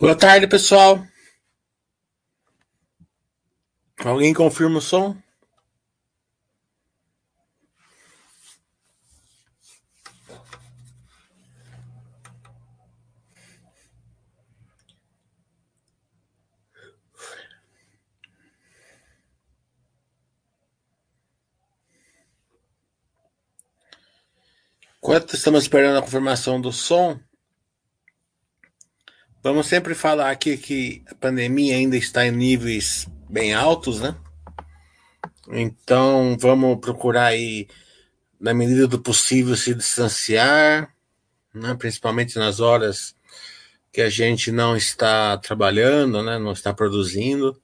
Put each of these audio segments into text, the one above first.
Boa tarde, pessoal. Alguém confirma o som? Enquanto estamos esperando a confirmação do som, vamos sempre falar aqui que a pandemia ainda está em níveis bem altos, né? Então vamos procurar aí, na medida do possível, se distanciar, né? principalmente nas horas que a gente não está trabalhando, né? não está produzindo.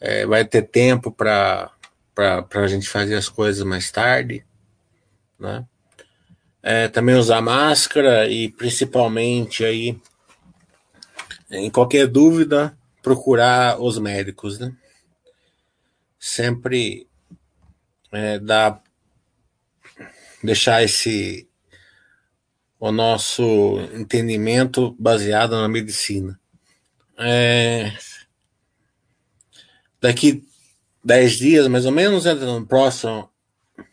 É, vai ter tempo para a gente fazer as coisas mais tarde, né? É, também usar máscara e principalmente aí, em qualquer dúvida, procurar os médicos, né? Sempre é, dá deixar esse o nosso entendimento baseado na medicina. É, daqui dez dias, mais ou menos, né, no próximo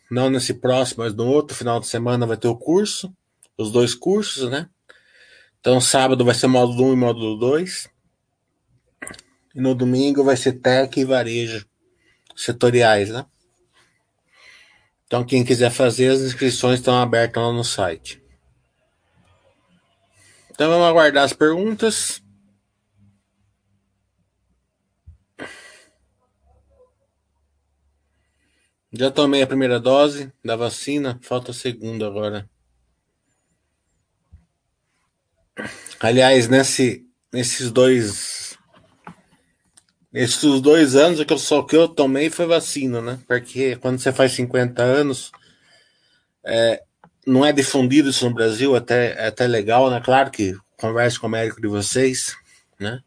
não nesse próximo, mas no outro final de semana vai ter o curso, os dois cursos, né? Então, sábado vai ser módulo 1 e módulo 2. E no domingo vai ser tech e varejo setoriais, né? Então, quem quiser fazer, as inscrições estão abertas lá no site. Então, vamos aguardar as perguntas. Já tomei a primeira dose da vacina, falta a segunda agora. Aliás, nesse, nesses dois. Nesses dois anos, que eu, só que eu tomei foi vacina, né? Porque quando você faz 50 anos, é, não é difundido isso no Brasil, até, é até legal, né? Claro que converso com o médico de vocês, né?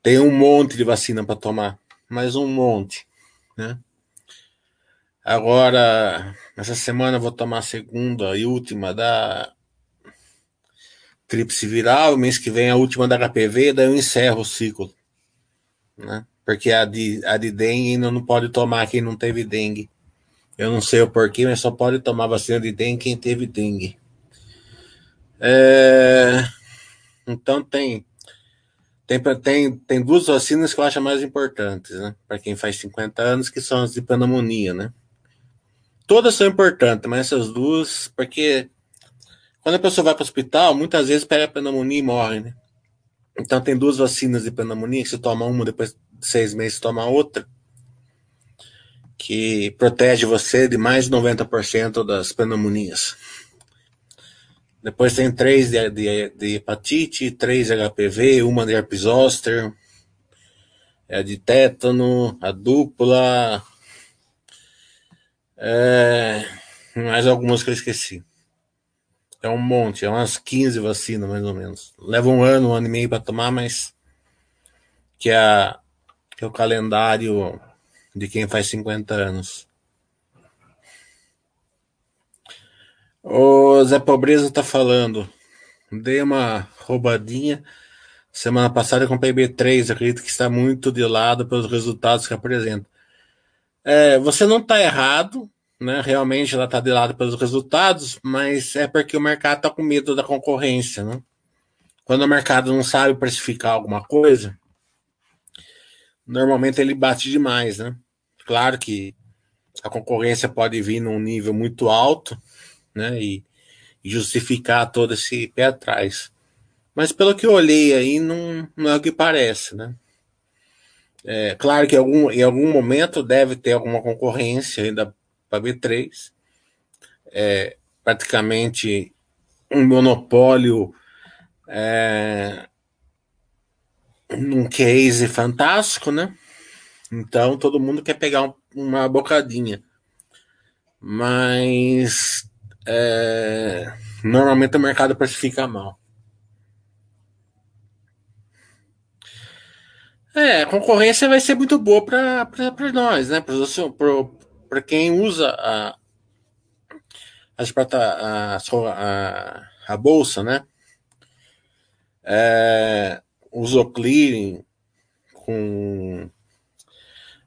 Tem um monte de vacina para tomar, mas um monte, né? Agora, essa semana eu vou tomar a segunda e última da tríplice viral, mês que vem a última da HPV, daí eu encerro o ciclo. Né? Porque a de, a de dengue ainda não pode tomar quem não teve dengue. Eu não sei o porquê, mas só pode tomar vacina de dengue quem teve dengue. É... Então tem, tem, tem, tem duas vacinas que eu acho mais importantes, né? Para quem faz 50 anos, que são as de pneumonia, né? Todas são importantes, mas essas duas, porque quando a pessoa vai para o hospital, muitas vezes pega pneumonia e morre, né? Então tem duas vacinas de pneumonia, que você toma uma, depois de seis meses toma outra, que protege você de mais de 90% das pneumonias. Depois tem três de, de, de hepatite, três de HPV, uma de herpes zoster, é de tétano, a dupla, é, mais algumas que eu esqueci. É um monte, é umas 15 vacinas mais ou menos. Leva um ano, um ano e meio para tomar, mas que é, que é o calendário de quem faz 50 anos. O Zé Pobreza tá falando. Dei uma roubadinha. Semana passada eu comprei B3, acredito que está muito de lado pelos resultados que apresenta. É, você não está errado, né? Realmente ela está de lado pelos resultados, mas é porque o mercado está com medo da concorrência, né? Quando o mercado não sabe precificar alguma coisa, normalmente ele bate demais, né? Claro que a concorrência pode vir num nível muito alto, né? E, justificar todo esse pé atrás. Mas pelo que eu olhei aí, não, não é o que parece, né? É, claro que algum, em algum momento deve ter alguma concorrência ainda para B3. É praticamente um monopólio é, num case fantástico, né? Então todo mundo quer pegar um, uma bocadinha. Mas é, normalmente o mercado precifica mal. É, a concorrência vai ser muito boa para nós, né? Para quem usa a, as, a, a, a bolsa, né? é, usou clearing com,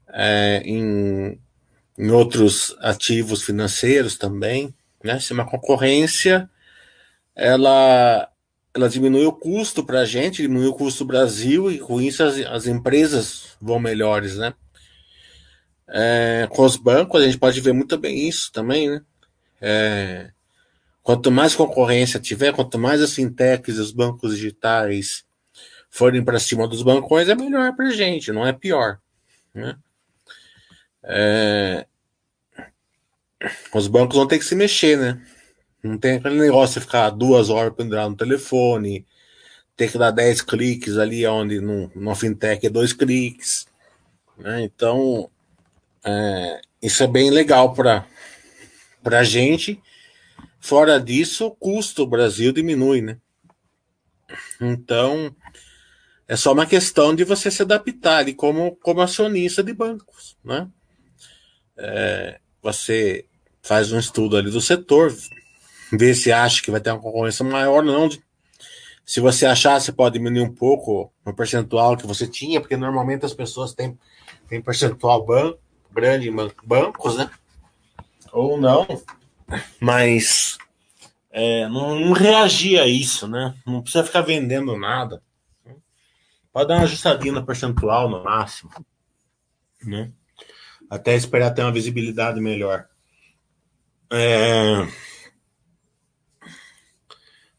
é, em, em outros ativos financeiros também. Né? Se uma concorrência ela, ela diminui o custo para a gente, diminui o custo do Brasil e com isso as, as empresas vão melhores, né? É, com os bancos a gente pode ver muito bem isso também, né? É, quanto mais concorrência tiver, quanto mais as fintechs e os bancos digitais forem para cima dos bancões, é melhor para a gente, não é pior. Né? É, os bancos vão ter que se mexer, né? Não tem aquele negócio de ficar duas horas pendurado no telefone, ter que dar 10 cliques ali, onde no, no fintech é dois cliques. Né? Então, é, isso é bem legal para a gente. Fora disso, o custo do Brasil diminui, né? Então, é só uma questão de você se adaptar ali como, como acionista de bancos, né? É, você faz um estudo ali do setor, vê se acha que vai ter uma concorrência maior ou não. Se você achar, você pode diminuir um pouco o percentual que você tinha, porque normalmente as pessoas têm, têm percentual banco, grande em bancos, né? Ou não. Mas é, não, não reagir a isso, né? Não precisa ficar vendendo nada. Pode dar uma ajustadinha no percentual no máximo, né? Até esperar ter uma visibilidade melhor. É...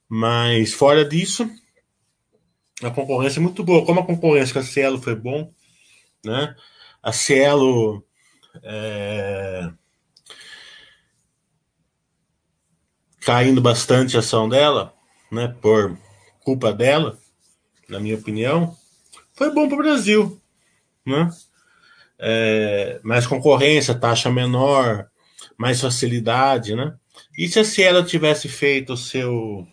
Mas fora disso, a concorrência é muito boa. Como a concorrência com a Cielo foi bom, né? A Cielo é... caindo bastante a ação dela, né? Por culpa dela, na minha opinião, foi bom para o Brasil, né? É, mais concorrência, taxa menor, mais facilidade, né? E se a Cielo tivesse feito o seu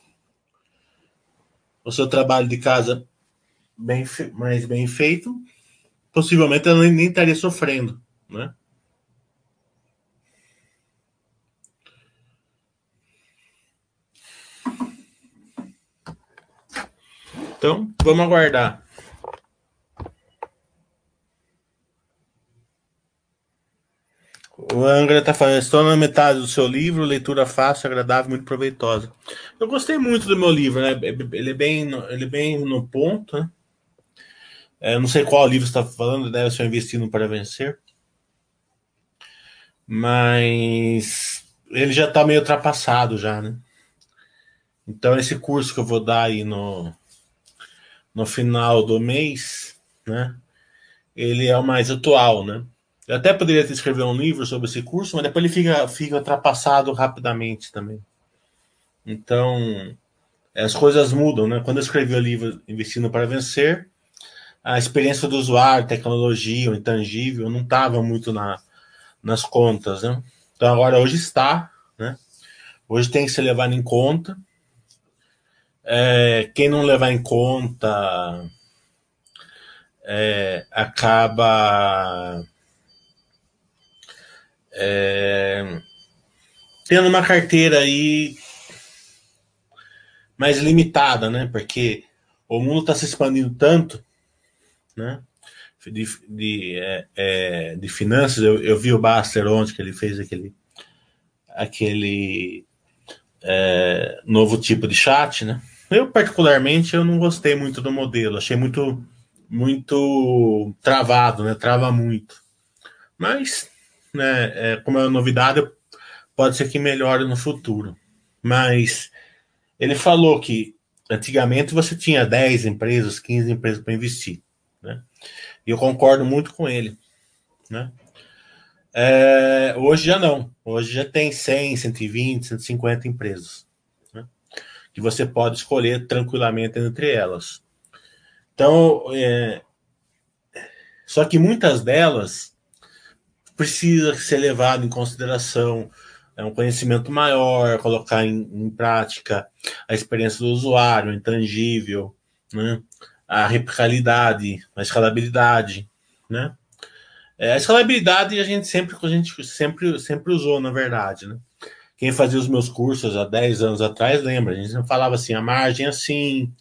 o seu trabalho de casa bem, mais bem feito, possivelmente ela nem estaria sofrendo, né? Então, vamos aguardar. O Angra está falando, estou na metade do seu livro, leitura fácil, agradável, muito proveitosa. Eu gostei muito do meu livro, né? Ele é bem, ele é bem no ponto, né? É, não sei qual livro está falando, deve ser Investindo para Vencer. Mas ele já está meio ultrapassado já, né? Então esse curso que eu vou dar aí no, no final do mês, né? Ele é o mais atual, né? Eu até poderia escrever um livro sobre esse curso, mas depois ele fica, fica ultrapassado rapidamente também. Então, as coisas mudam, né? Quando eu escrevi o livro Investindo para Vencer, a experiência do usuário, tecnologia, o intangível, não estava muito na, nas contas, né? Então agora hoje está, né? Hoje tem que ser levado em conta. É, quem não levar em conta é, acaba é, tendo uma carteira aí mais limitada, né? Porque o mundo está se expandindo tanto, né? De, de, é, é, de finanças, eu, eu, vi o Baster ontem que ele fez aquele, aquele é, novo tipo de chat, né? Eu particularmente eu não gostei muito do modelo, achei muito muito travado, né? Trava muito. Mas né, é, como é uma novidade, pode ser que melhore no futuro. Mas ele falou que antigamente você tinha 10 empresas, 15 empresas para investir. Né? E eu concordo muito com ele. Né? É, hoje já não. Hoje já tem 100, 120, 150 empresas. Que você pode escolher tranquilamente entre elas. Então, é, só que muitas delas precisa ser levado em consideração é um conhecimento maior, colocar em, em, prática a experiência do usuário, intangível, né? a replicabilidade, a escalabilidade, né? É, a escalabilidade a gente sempre a gente sempre sempre usou, na verdade, né? Quem fazia os meus cursos há 10 anos atrás lembra, a gente falava assim, a margem é assim,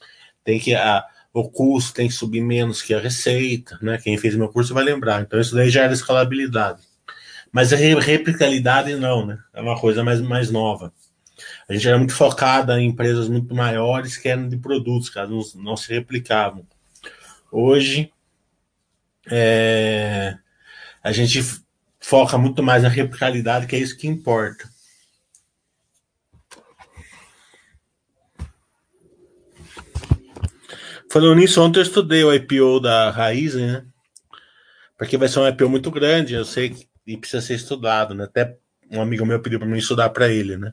tem que a, o custo tem que subir menos que a receita, né? Quem fez meu curso vai lembrar. Então isso daí já era escalabilidade. Mas a replicabilidade não, né? É uma coisa mais, mais nova. A gente era muito focada em empresas muito maiores que eram de produtos, que não, não se replicavam. Hoje, é, a gente foca muito mais na replicabilidade, que é isso que importa. Falando nisso, ontem eu estudei o IPO da Raizen, né? Porque vai ser um IPO muito grande, eu sei que precisa ser estudado, né? Até um amigo meu pediu para mim estudar para ele, né?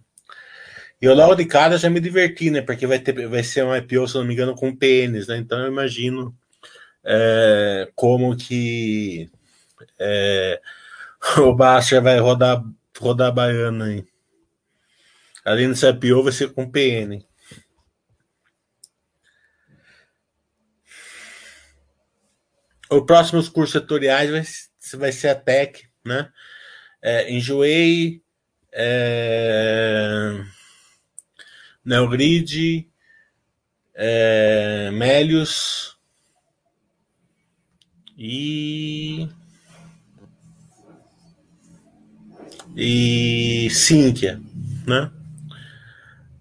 E eu logo de cara já me diverti, né? Porque vai, ter, vai ser um IPO, se não me engano, com PNs, né? Então eu imagino é, como que é, o Baster vai rodar, rodar baiana aí. Além desse IPO, vai ser com PN. Os próximos cursos setoriais vai, vai ser a Tech, né? É, enjoei, é, Neogrid, é, Melius e e Sinqia, né?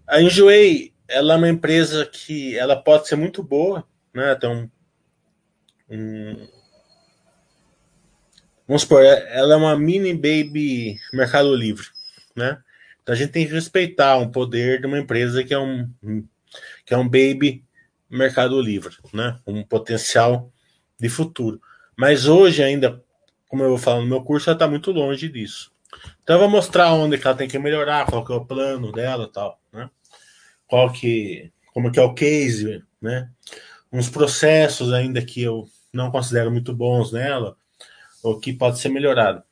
A Enjoei, ela é uma empresa que ela pode ser muito boa, né? Tem um vamos supor, ela é uma mini baby Mercado Livre, né? Então a gente tem que respeitar um poder de uma empresa que é um que é um baby Mercado Livre, né? Um potencial de futuro. Mas hoje ainda, como eu vou falar no meu curso, ela está muito longe disso. Então eu vou mostrar onde ela tem que melhorar, qual que é o plano dela, tal, né? Qual que, como que é o case, né? Uns processos ainda que eu não considero muito bons nela, ou que pode ser melhorado.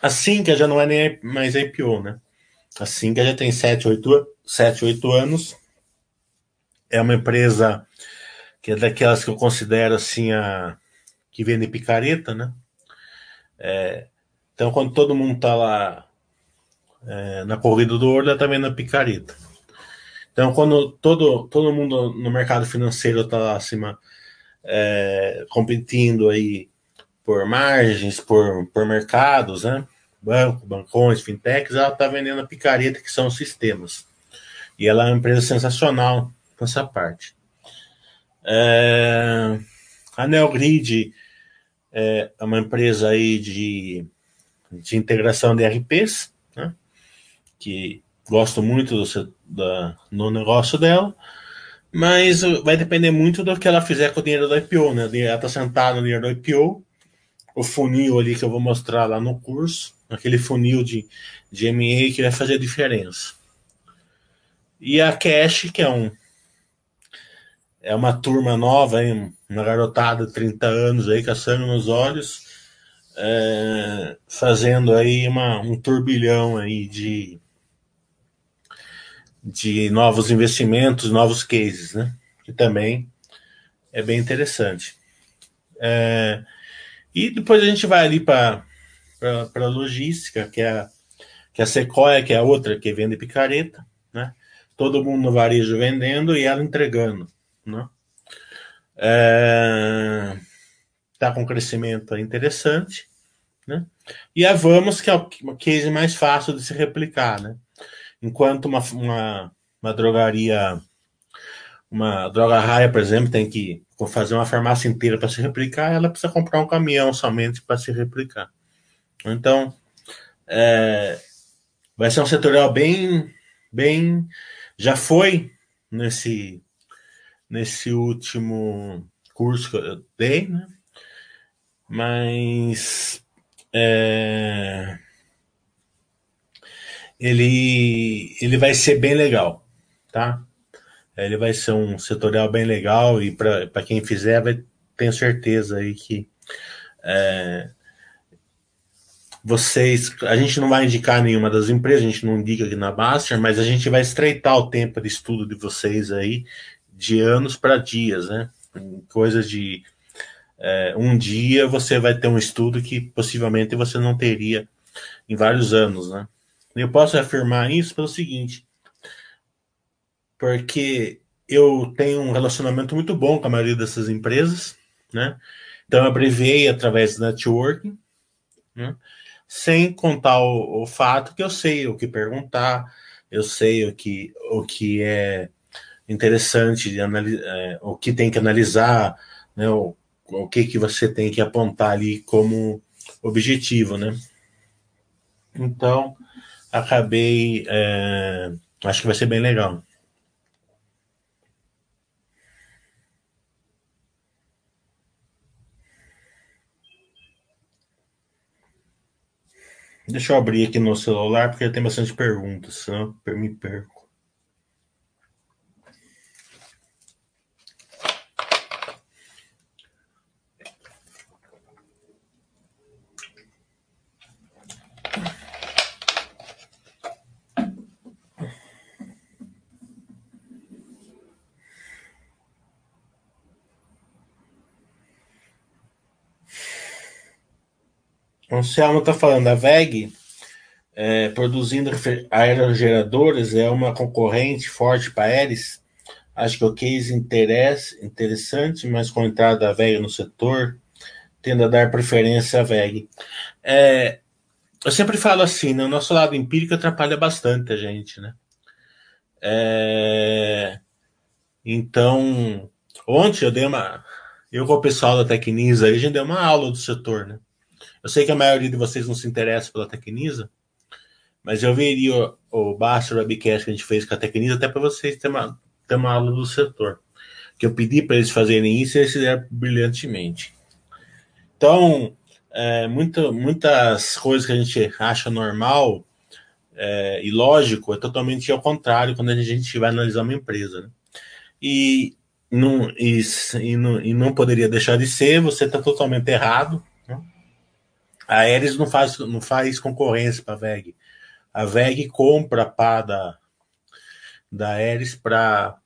A Cinca já não é nem mais IPO, né? A Cinca já tem 7, 8, 7, 8 anos. É uma empresa que é daquelas que eu considero assim a que vende picareta, né? É, então, quando todo mundo está lá é, na corrida do ouro, ela está vendo a picareta. Então, quando todo, todo mundo no mercado financeiro está lá acima é, competindo aí por margens, por, por mercados, né? Banco, bancões, fintechs, ela está vendendo a picareta, que são os sistemas. E ela é uma empresa sensacional nessa parte. É, a Neogrid é uma empresa aí de, de integração de RPs, né? que gosto muito do, da, no negócio dela. Mas vai depender muito do que ela fizer com o dinheiro do IPO, né? Ela está sentada no dinheiro do IPO, o funil ali que eu vou mostrar lá no curso, aquele funil de, de MA que vai fazer a diferença. E a Cash, que é um é uma turma nova, hein? uma garotada de 30 anos aí, sangue nos olhos, é, fazendo aí uma, um turbilhão aí de, de novos investimentos, novos cases, né? Que também é bem interessante. É, e depois a gente vai ali para a logística, que é, a, que é a Sequoia, que é a outra que vende picareta, né? Todo mundo no varejo vendendo e ela entregando, né? É, tá com crescimento interessante, né? E a Vamos, que é o case mais fácil de se replicar, né? Enquanto uma, uma, uma drogaria, uma droga raia, por exemplo, tem que fazer uma farmácia inteira para se replicar, ela precisa comprar um caminhão somente para se replicar. Então, é, vai ser um setorial bem, bem, já foi nesse, nesse último curso que eu dei, né? Mas é, ele, ele vai ser bem legal, tá? Ele vai ser um setorial bem legal e para quem fizer, vai, tenho certeza aí que é, vocês, a gente não vai indicar nenhuma das empresas, a gente não indica aqui na Baster, mas a gente vai estreitar o tempo de estudo de vocês aí de anos para dias, né? Coisas de é, um dia você vai ter um estudo que possivelmente você não teria em vários anos, né? Eu posso afirmar isso pelo seguinte, porque eu tenho um relacionamento muito bom com a maioria dessas empresas, né? Então, eu abreviei através do networking, né? sem contar o, o, fato que eu sei o que perguntar, eu sei o que, o que é interessante, de é, o que tem que analisar, né? o, o que, que você tem que apontar ali como objetivo, né? Então, acabei. É, acho que vai ser bem legal. Deixa eu abrir aqui no celular, porque tem bastante perguntas, senão eu me perco. O Anselmo está falando, a VEG é, produzindo aerogeradores é uma concorrente forte para a Aeres. Acho que o case interesse, interessante, mas com a entrada da VEG no setor, tendo a dar preferência à VEG. É, eu sempre falo assim, né, o nosso lado empírico atrapalha bastante a gente, né? É, então, ontem eu dei uma. Eu com o pessoal da Tecnisa, a gente deu uma aula do setor, né? Eu sei que a maioria de vocês não se interessa pela Tecnisa, mas eu veria o, o Basta Webcast que a gente fez com a Tecnisa até para vocês terem uma, ter uma aula do setor. Que eu pedi para eles fazerem isso e eles fizeram brilhantemente. Então, é, muita, muitas coisas que a gente acha normal é, e lógico é totalmente ao contrário quando a gente vai analisar uma empresa. Né? E, não, e, e, não, e não poderia deixar de ser, você está totalmente errado a Ares não faz, não faz concorrência para a VEG. A VEG compra pá da, da Ares para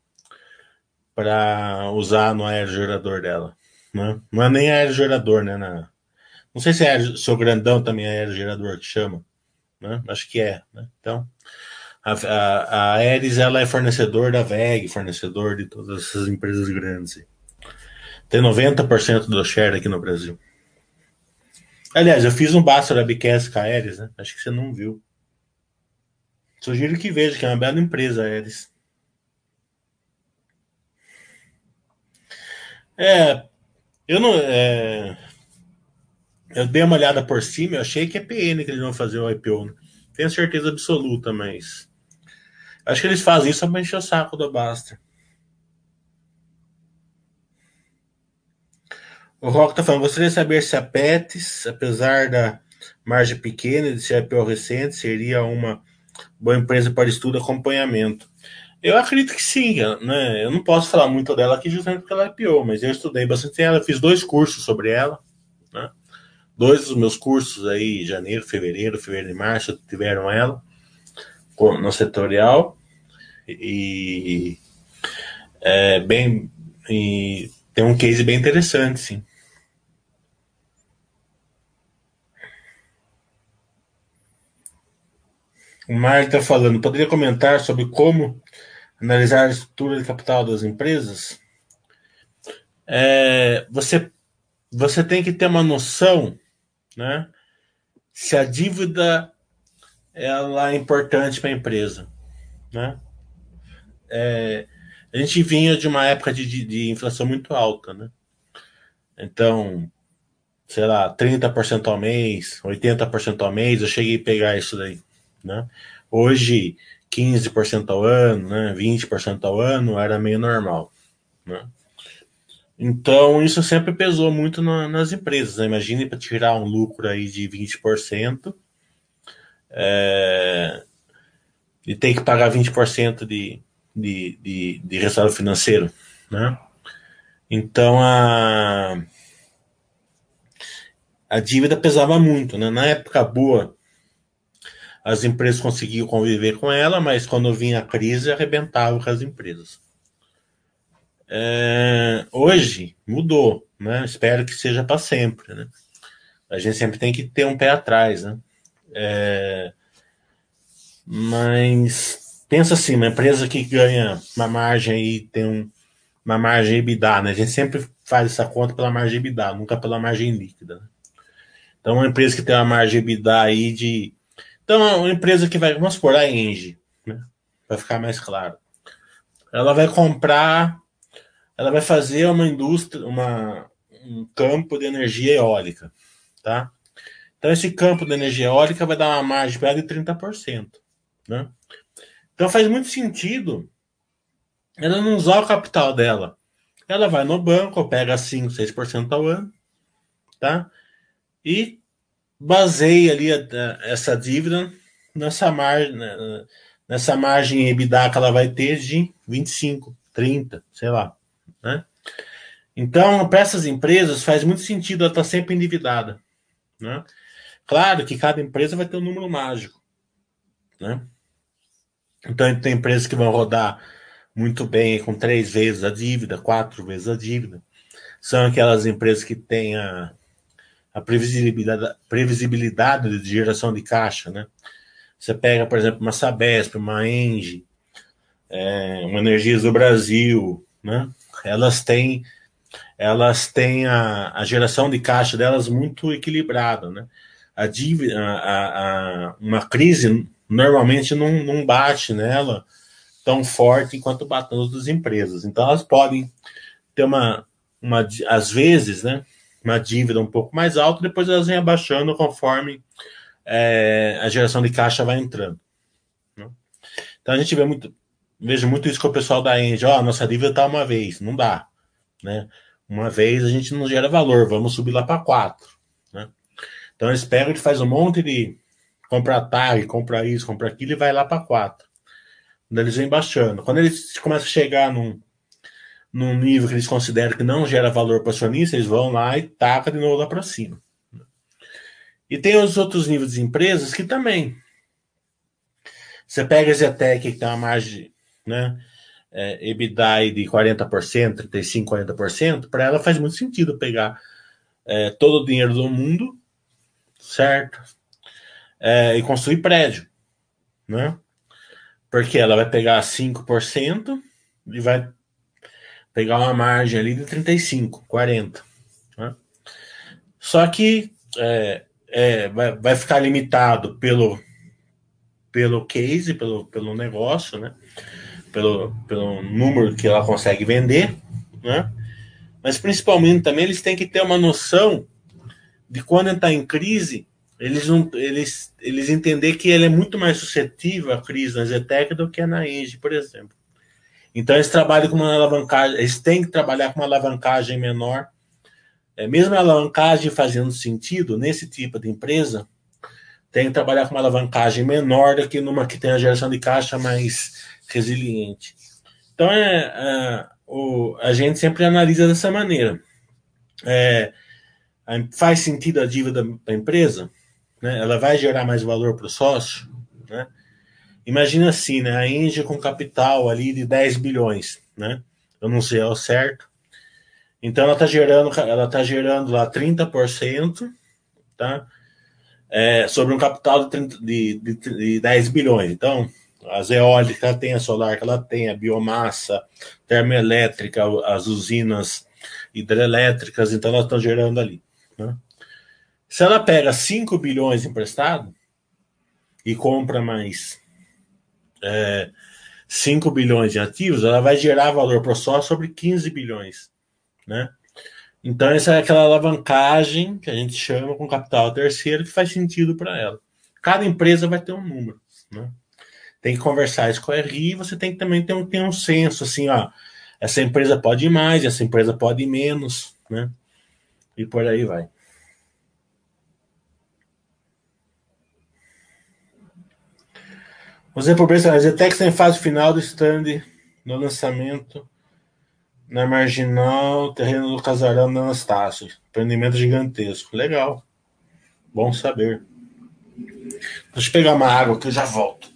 usar no aerogerador dela. Né? Não é nem aerogerador, né? Na, não sei se é seu grandão também é aerogerador que chama. Né? Acho que é. Né? Então, a, a, a Ares ela é fornecedor da VEG, fornecedor de todas essas empresas grandes. Tem 90% do share aqui no Brasil. Aliás, eu fiz um Basta Webcast com a Ares, né? Acho que você não viu. Sugiro que veja, que é uma bela empresa, a Ares. É, eu não. É, eu dei uma olhada por cima, eu achei que é PN que eles vão fazer o IPO. Né? Tenho certeza absoluta, mas. Acho que eles fazem isso pra encher o saco do Basta. O Rock tá falando, gostaria de saber se a Pets, apesar da margem pequena de ser IPO recente, seria uma boa empresa para estudo e acompanhamento. Eu acredito que sim, né? Eu não posso falar muito dela aqui justamente porque ela é IPO, mas eu estudei bastante ela, fiz dois cursos sobre ela, né? Dois dos meus cursos aí, janeiro, fevereiro, fevereiro e março, tiveram ela no setorial e é bem e tem um case bem interessante, sim. Está falando, poderia comentar sobre como analisar a estrutura de capital das empresas? É, você, você tem que ter uma noção, né? Se a dívida ela é importante para a empresa, né? É, a gente vinha de uma época de, de, de inflação muito alta, né? Então, sei lá, 30% ao mês, 80% ao mês, eu cheguei a pegar isso daí. Né? Hoje, 15% ao ano, né? 20% ao ano era meio normal. Né? Então, isso sempre pesou muito na, nas empresas. Né? Imagine para tirar um lucro aí de 20% é, e ter que pagar 20% de, de, de, de resultado financeiro. Né? Então, a, a dívida pesava muito. Né? Na época boa as empresas conseguiam conviver com ela, mas quando vinha a crise, arrebentava com as empresas. É, hoje mudou, né? Espero que seja para sempre, né? A gente sempre tem que ter um pé atrás, né? É, mas pensa assim, uma empresa que ganha uma margem aí, tem um, uma margem EBITDA, né? A gente sempre faz essa conta pela margem EBITDA, nunca pela margem líquida. Né? Então, uma empresa que tem uma margem EBITDA aí de. Então, uma empresa que vai, vamos supor, a Engie, né? Vai ficar mais claro. Ela vai comprar, ela vai fazer uma indústria, uma, um campo de energia eólica, tá? Então, esse campo de energia eólica vai dar uma margem para ela de 30%, né? Então faz muito sentido ela não usar o capital dela. Ela vai no banco, pega 5, 6% ao ano, tá? E baseia ali a, a, essa dívida nessa margem, né, nessa margem EBITDA que ela vai ter de 25, 30, sei lá, né? Então, para essas empresas faz muito sentido ela estar tá sempre endividada, né? Claro que cada empresa vai ter um número mágico, né? Então, tem empresas que vão rodar muito bem com três vezes a dívida, quatro vezes a dívida. São aquelas empresas que têm a, a previsibilidade, previsibilidade de geração de caixa, né? Você pega, por exemplo, uma Sabesp, uma Engie, é, uma Energias do Brasil, né? Elas têm, elas têm a, a geração de caixa delas muito equilibrada, né? A dívida, a, a, uma crise normalmente não, não bate nela tão forte enquanto bate nas outras empresas. Então elas podem ter uma, uma às vezes, né, uma dívida um pouco mais alta, depois elas vêm abaixando conforme é, a geração de caixa vai entrando. Né? Então a gente vê muito, vejo muito isso com o pessoal da Engie, ó, oh, nossa dívida está uma vez, não dá, né? Uma vez a gente não gera valor, vamos subir lá para quatro, né? Então eles pegam e faz um monte de compra TAG, compra isso, compra aquilo e vai lá para 4. Quando eles vêm baixando. Quando eles começam a chegar num, num nível que eles consideram que não gera valor para o acionista, eles vão lá e taca de novo lá para cima. E tem os outros níveis de empresas que também. Você pega a Zetec, que tem uma margem, né? É, EBITDA de 40%, 35%, 40%, para ela faz muito sentido pegar é, todo o dinheiro do mundo, certo? é, e construir prédio, né? Porque ela vai pegar 5% e vai pegar uma margem ali de 35, 40. Né? Só que é, é, vai, vai ficar limitado pelo, pelo case, pelo, pelo negócio, né? Pelo, pelo número que ela consegue vender, né? Mas principalmente também eles têm que ter uma noção de quando está em crise, eles eles eles entender que ele é muito mais suscetível à crise na Zetec do que na Engie, por exemplo. Então eles trabalham com uma alavancagem, eles têm que trabalhar com uma alavancagem menor. É, mesmo a alavancagem fazendo sentido nesse tipo de empresa, tem que trabalhar com uma alavancagem menor do que numa que tem a geração de caixa mais resiliente. Então é, é o, a gente sempre analisa dessa maneira. É, faz sentido a dívida para a empresa? né, ela vai gerar mais valor para o sócio, né? Imagina assim, né, a Índia com capital ali de 10 bilhões, né? Eu não sei ao certo. Então ela está gerando, ela tá gerando lá 30%, tá? É, sobre um capital de, 30, de, de, de 10 bilhões. Então, as eólicas que ela tem, a solar que ela tem, a biomassa, termoelétrica, as usinas hidrelétricas, então elas estão gerando ali. Né? Se ela pega 5 bilhões emprestado e compra mais é, 5 bilhões de ativos, ela vai gerar valor para o sócio sobre 15 bilhões. Né? Então, essa é aquela alavancagem que a gente chama com capital terceiro que faz sentido para ela. Cada empresa vai ter um número. Né? Tem que conversar isso com a RI e você tem que também ter um, ter um senso assim, ó, essa empresa pode ir mais, essa empresa pode ir menos, né? E por aí vai. Você por a Zetex está em fase final do stand no lançamento na Marginal, terreno do Casarão da Anastácio. Empreendimento gigantesco. Legal. Bom saber. Deixa eu pegar uma água que eu já volto.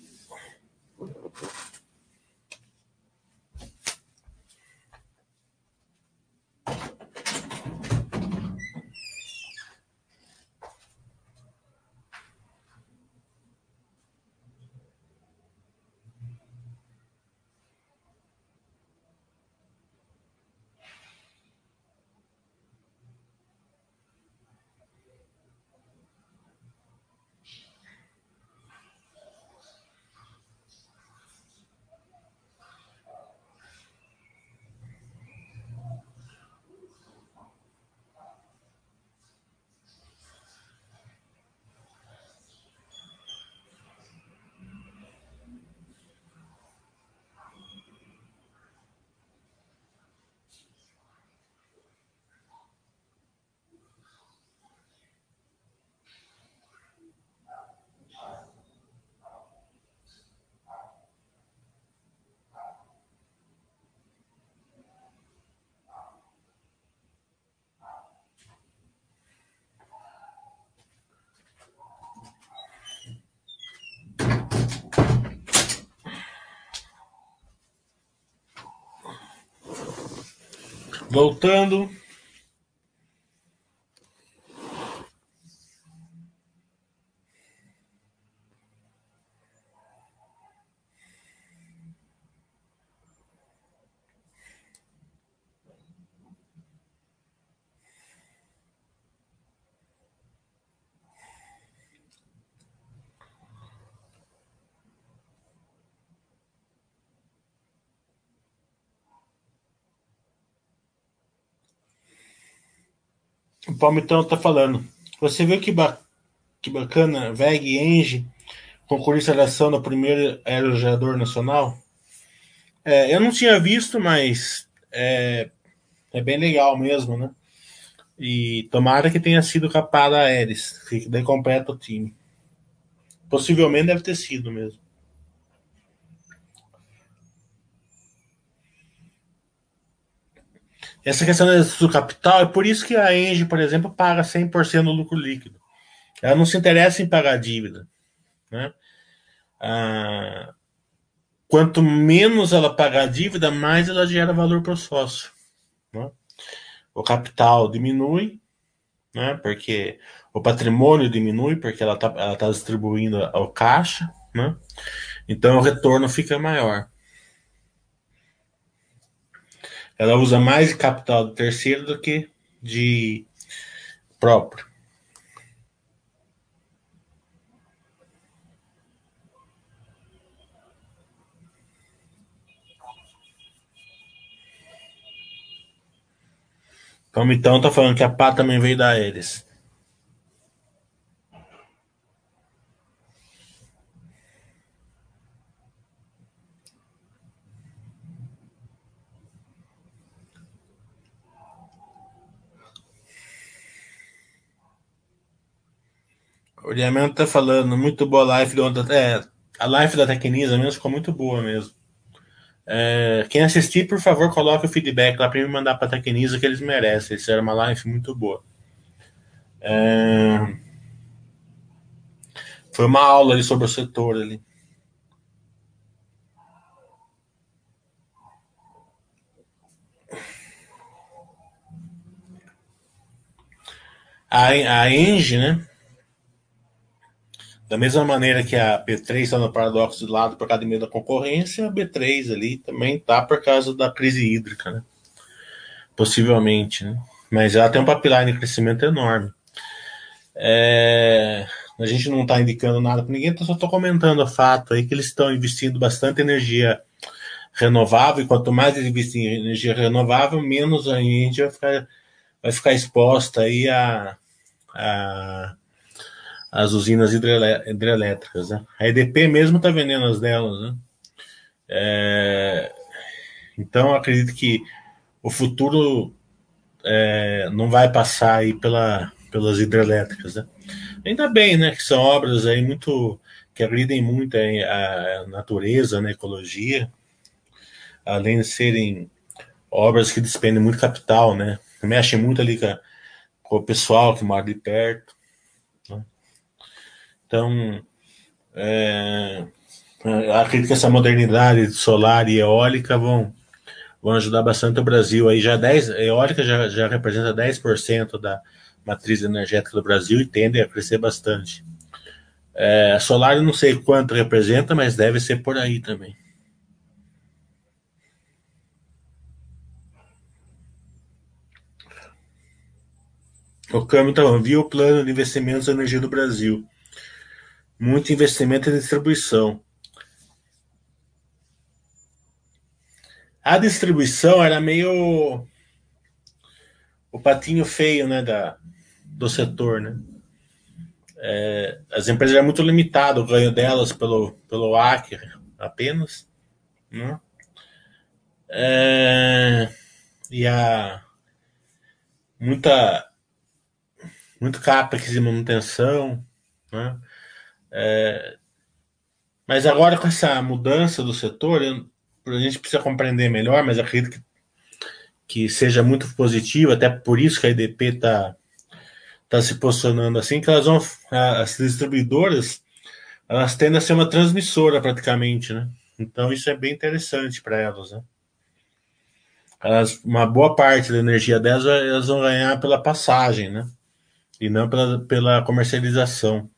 Voltando. Palmitão tá falando. Você viu que, ba que bacana, VEG Enge concluir seleção no primeiro aerogerador nacional? É, eu não tinha visto, mas é, é, bem legal mesmo, né? E tomara que tenha sido capada a Aeres, que daí completa o time. Possivelmente deve ter sido mesmo. Essa questão do capital é por isso que a Engie, por exemplo, paga 100% do lucro líquido. Ela não se interessa em pagar dívida. Né? Ah, quanto menos ela pagar dívida, mais ela gera valor para o sócio. Né? O capital diminui, né? porque o patrimônio diminui, porque ela está ela tá distribuindo ao caixa, né? então o retorno fica maior ela usa mais capital do terceiro do que de próprio. Então, então tá falando que a pá também veio da Ares. O Diamante tá falando, muito boa a live do É, a live da Tecnisa mesmo ficou muito boa mesmo. É, quem assistir, por favor, coloque o feedback lá para me mandar para a Tecnisa que eles merecem. Isso era uma live muito boa. É, foi uma aula ali sobre o setor ali. A, a Engie, né? Da mesma maneira que a B3 está no paradoxo de lado por causa medo da concorrência, a B3 ali também está por causa da crise hídrica, né? Possivelmente, né? Mas ela tem um pipeline de crescimento enorme. É... A gente não está indicando nada para ninguém, só estou comentando o fato aí que eles estão investindo bastante energia renovável, e quanto mais eles investem em energia renovável, menos a gente vai ficar, vai ficar exposta aí a, a as usinas hidrelétricas. Né? A EDP mesmo está vendendo as delas. Né? É, então, acredito que o futuro é, não vai passar aí pela, pelas hidrelétricas. Né? Ainda bem, né, que são obras aí muito que agridem muito a, natureza, né, a ecologia, além de serem obras que despendem muito capital, né, mexem muito ali com o pessoal que mora de perto. Então, é, acredito que essa modernidade solar e eólica vão, vão ajudar bastante o Brasil. Aí já 10, a eólica já, já representa 10% da matriz energética do Brasil e tende a crescer bastante. É, solar eu não sei quanto representa, mas deve ser por aí também. O Câmbio então, viu o plano de investimentos de energia do Brasil muito investimento em distribuição. A distribuição era meio o patinho feio, né, da, do setor, né? É, as empresas eram muito limitadas, o ganho delas pelo, pelo ACR apenas, né? É, e a muita muito capex de manutenção, né? É, mas agora com essa mudança do setor, eu, a gente precisa compreender melhor, mas acredito que, que seja muito positivo, até por isso que a IDP está tá se posicionando assim, que elas vão, as distribuidoras, elas tendem a ser uma transmissora praticamente, né? Então isso é bem interessante para elas, né? elas, uma boa parte da energia delas elas vão ganhar pela passagem, né? E não pela, pela comercialização.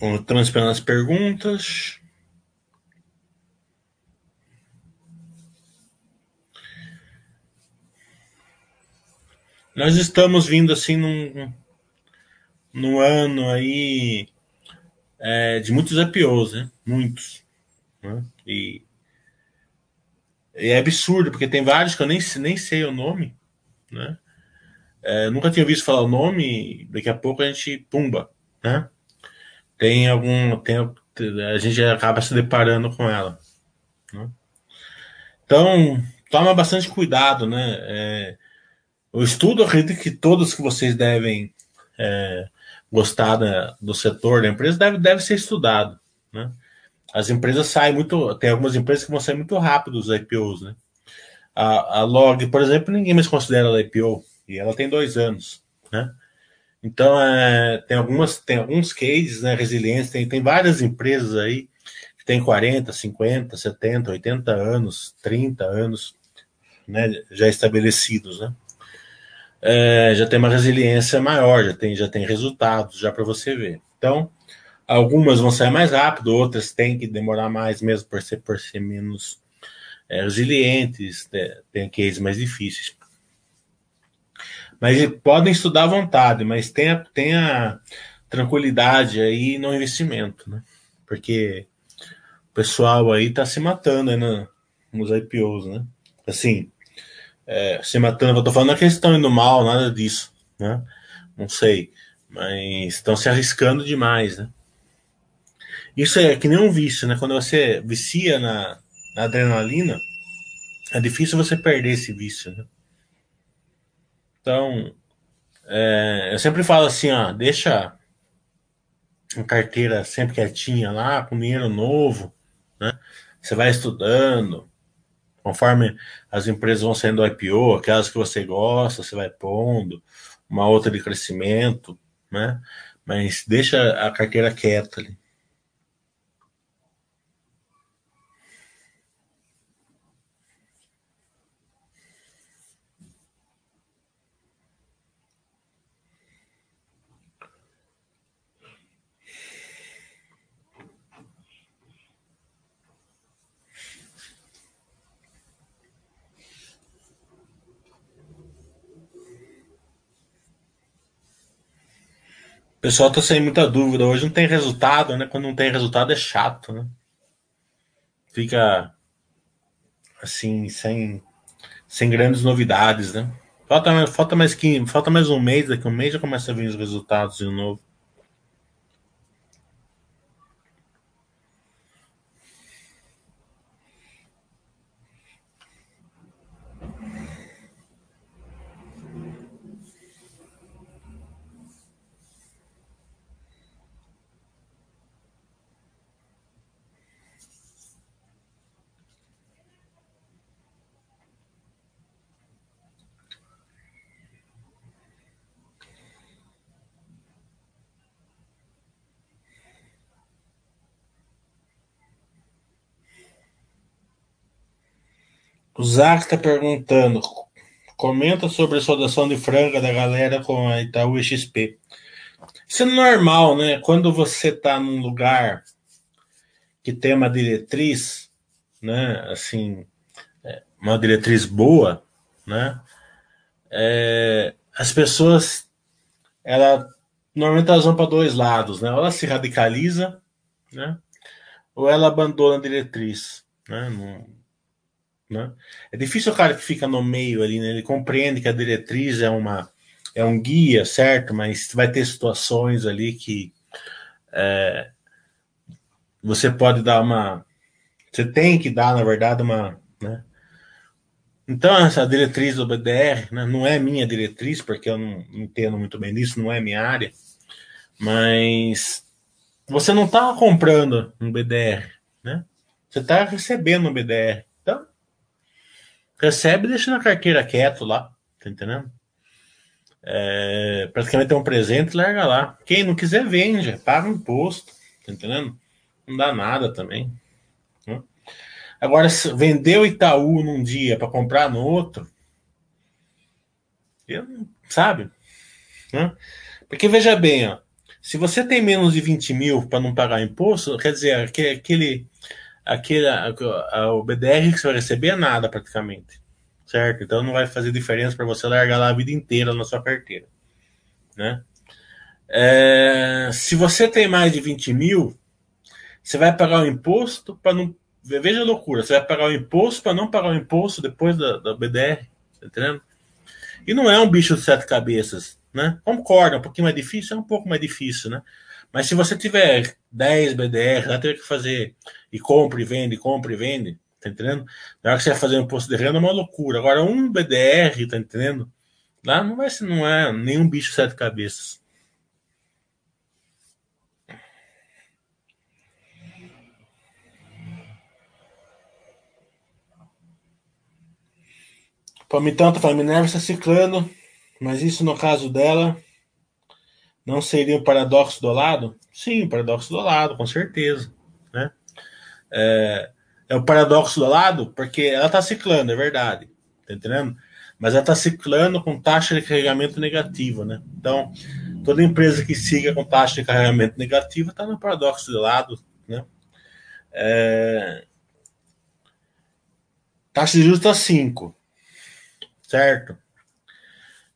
Estamos esperando as perguntas. Nós estamos vindo assim num, num ano aí é, de muitos IPOs, né? Muitos. Né? E, e, é absurdo, porque tem vários que eu nem, nem sei o nome, né? É, nunca tinha visto falar o nome, daqui a pouco a gente pumba, né? Tem algum. Tem, a gente acaba se deparando com ela. Né? Então, toma bastante cuidado, né? É, o estudo, acredito que todos que vocês devem é, gostar da, do setor da empresa deve, deve ser estudado, né? As empresas saem muito, tem algumas empresas que vão sair muito rápido dos IPOs, né? A, a Log, por exemplo, ninguém mais considera ela IPO, e ela tem dois anos, né? Então, é, tem algumas, tem alguns cases, né, resilientes, tem, tem várias empresas aí que tem 40, 50, 70, 80 anos, 30 anos, né, já estabelecidos, né? É, já tem uma resiliência maior, já tem, já tem resultados, já para você ver. Então, algumas vão sair mais rápido, outras têm que demorar mais, mesmo por ser, por ser menos é, resilientes, né, tem cases mais difíceis. Mas podem estudar à vontade, mas tenha, tenha tranquilidade aí no investimento, né? Porque o pessoal aí tá se matando aí no, nos IPOs, né? Assim, é, se matando, eu tô falando que eles estão indo mal, nada disso, né? Não sei, mas estão se arriscando demais, né? Isso é que nem um vício, né? Quando você vicia na, na adrenalina, é difícil você perder esse vício, né? Então, é, eu sempre falo assim, ó, deixa a carteira sempre quietinha lá, com dinheiro novo, né? Você vai estudando, conforme as empresas vão sendo IPO, aquelas que você gosta, você vai pondo, uma outra de crescimento, né? Mas deixa a carteira quieta ali. Pessoal tá sem muita dúvida. Hoje não tem resultado, né? Quando não tem resultado é chato, né? Fica assim, sem, sem grandes novidades, né? Falta, falta, mais, que, falta mais um mês, daqui um mês já começa a vir os resultados de novo. O Zac está perguntando. Comenta sobre a saudação de franga da galera com a Itaú XP. Isso é normal, né? Quando você está num lugar que tem uma diretriz, né? Assim, é, uma diretriz boa, né? É, as pessoas, ela normalmente elas vão para dois lados, né? Ou ela se radicaliza, né? Ou ela abandona a diretriz, né? Não, né? É difícil o cara que fica no meio ali, né? ele compreende que a diretriz é uma é um guia, certo? Mas vai ter situações ali que é, você pode dar uma Você tem que dar, na verdade, uma. Né? Então, essa diretriz do BDR né, não é minha diretriz, porque eu não entendo muito bem disso, não é minha área, mas você não está comprando um BDR, né? Você está recebendo um BDR. Recebe deixa na carteira quieto lá, tá entendendo? É, praticamente é um presente, larga lá. Quem não quiser, vende, paga imposto, tá entendendo? Não dá nada também. Né? Agora, vendeu Itaú num dia para comprar no outro, eu, sabe? Né? Porque veja bem, ó, se você tem menos de 20 mil para não pagar imposto, quer dizer, aquele, aquele a, a, o BDR que você vai receber é nada praticamente, certo? Então não vai fazer diferença para você largar lá a vida inteira na sua carteira, né? É, se você tem mais de 20 mil, você vai pagar o imposto para não. Veja a loucura, você vai pagar o imposto para não pagar o imposto depois da, da BDR, tá entendendo? E não é um bicho de sete cabeças, né? Concordo, é um pouquinho mais difícil, é um pouco mais difícil, né? Mas se você tiver 10 BDR, vai ter que fazer e compra e vende, compra e vende, tá entendendo? Na hora que você vai fazer um imposto de renda é uma loucura. Agora, um BDR, tá entendendo? Lá não vai ser, não é nenhum bicho sete cabeças. Palmitão tá Minerva está ciclando, mas isso no caso dela não seria um paradoxo do lado? Sim, um paradoxo do lado, com certeza. É, é o paradoxo do lado porque ela está ciclando, é verdade. Tá entendendo? Mas ela está ciclando com taxa de carregamento negativa, né? Então, toda empresa que siga com taxa de carregamento negativa está no paradoxo do lado, né? É... Taxa de juros está 5 certo?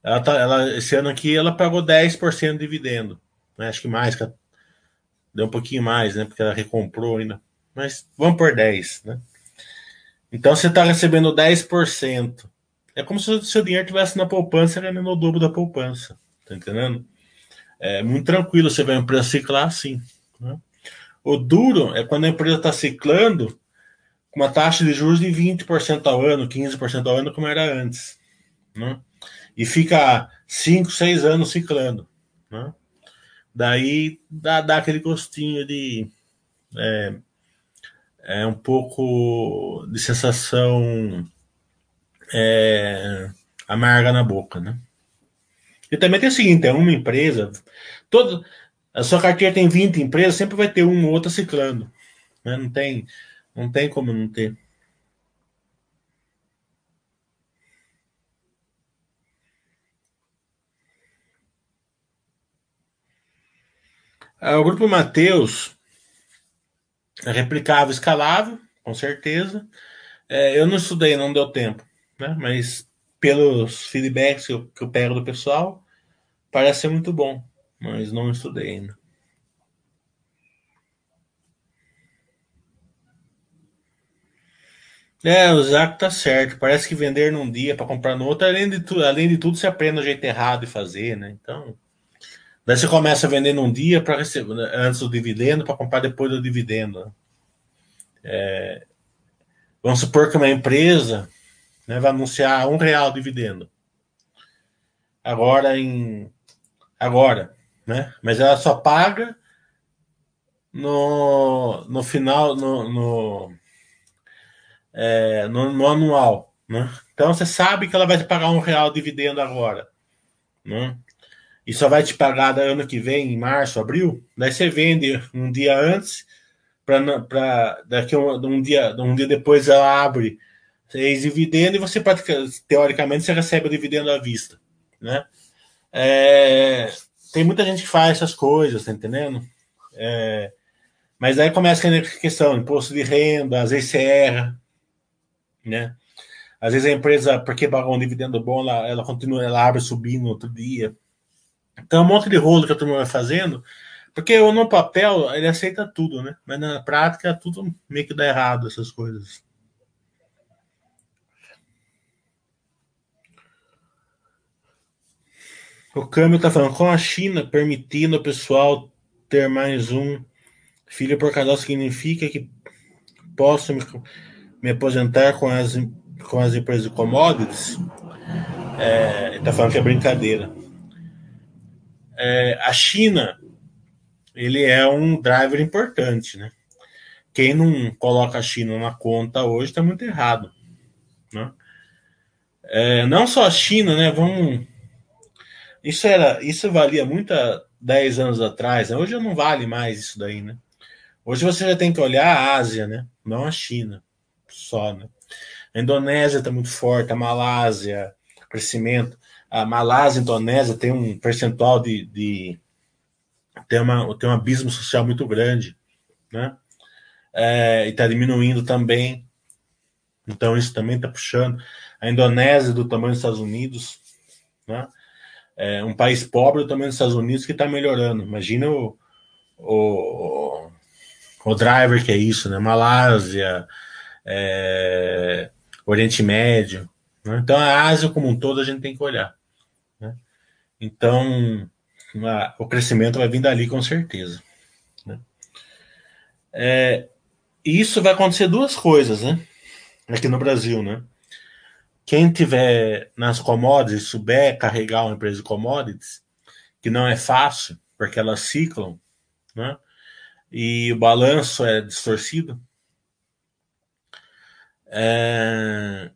Ela tá, ela, esse ano aqui ela pagou 10% de dividendo. Né? Acho que mais, deu um pouquinho mais, né? Porque ela recomprou ainda. Mas vamos por 10, né? Então você está recebendo 10%. É como se o seu dinheiro estivesse na poupança ganhando o dobro da poupança. Tá entendendo? É muito tranquilo você ver a empresa ciclar assim. Né? O duro é quando a empresa está ciclando com uma taxa de juros de 20% ao ano, 15% ao ano, como era antes né? E fica 5, 6 anos ciclando, né? Daí dá, dá aquele gostinho de é, é um pouco de sensação é, amarga na boca, né? E também tem o seguinte, é uma empresa, todo, a sua carteira tem 20 empresas, sempre vai ter uma ou outra ciclando. Né? Não, tem, não tem como não ter. Ah, o grupo Mateus é replicável, escalável, com certeza. É, eu não estudei, não deu tempo, né? mas pelos feedbacks que eu, que eu pego do pessoal, parece ser muito bom, mas não estudei ainda. É, o Zaco tá certo. Parece que vender num dia para comprar no outro, além de, tu, além de tudo, você aprende o jeito errado de fazer, né? Então, Daí você começa a vender num dia para receber né, antes do dividendo para comprar depois do dividendo. É, vamos supor que uma empresa né, vai anunciar um real dividendo. Agora em agora, né? Mas ela só paga no, no final no, no, é, no, no anual, né? Então você sabe que ela vai pagar um real dividendo agora, né? E só vai te pagar ano que vem, em março, abril, daí você vende um dia antes, para daqui um, um, dia, um dia depois ela abre ex-dividendo e você, teoricamente, você recebe o dividendo à vista. Né? É, tem muita gente que faz essas coisas, tá entendendo? É, mas aí começa a questão, imposto de renda, às vezes você erra, né? Às vezes a empresa, porque pagou um dividendo bom, ela, ela continua, ela abre subindo outro dia. Então, um monte de rolo que a turma vai fazendo, porque no papel ele aceita tudo, né? Mas na prática tudo meio que dá errado, essas coisas. O câmbio tá falando, com a China permitindo o pessoal ter mais um filho por casal significa que posso me, me aposentar com as, com as empresas de commodities? É, ele está falando que é brincadeira. É, a China, ele é um driver importante, né? Quem não coloca a China na conta hoje está muito errado, né? É, não só a China, né? Vamos. Isso era, isso valia muito há 10 anos atrás. Né? Hoje não vale mais isso daí, né? Hoje você já tem que olhar a Ásia, né? Não a China só, né? A Indonésia está muito forte, a Malásia, crescimento. A Malásia, a Indonésia tem um percentual de, de tem, uma, tem um abismo social muito grande, né? É, e está diminuindo também. Então isso também está puxando a Indonésia do tamanho dos Estados Unidos, né? É um país pobre do tamanho dos Estados Unidos que está melhorando. Imagina o, o, o driver que é isso, né? Malásia, é, Oriente Médio. Né? Então a Ásia como um todo a gente tem que olhar. Então a, o crescimento vai vir dali com certeza. Né? É, isso vai acontecer duas coisas, né? Aqui no Brasil, né? Quem tiver nas commodities, souber carregar uma empresa de commodities, que não é fácil, porque elas ciclam, né? E o balanço é distorcido. É...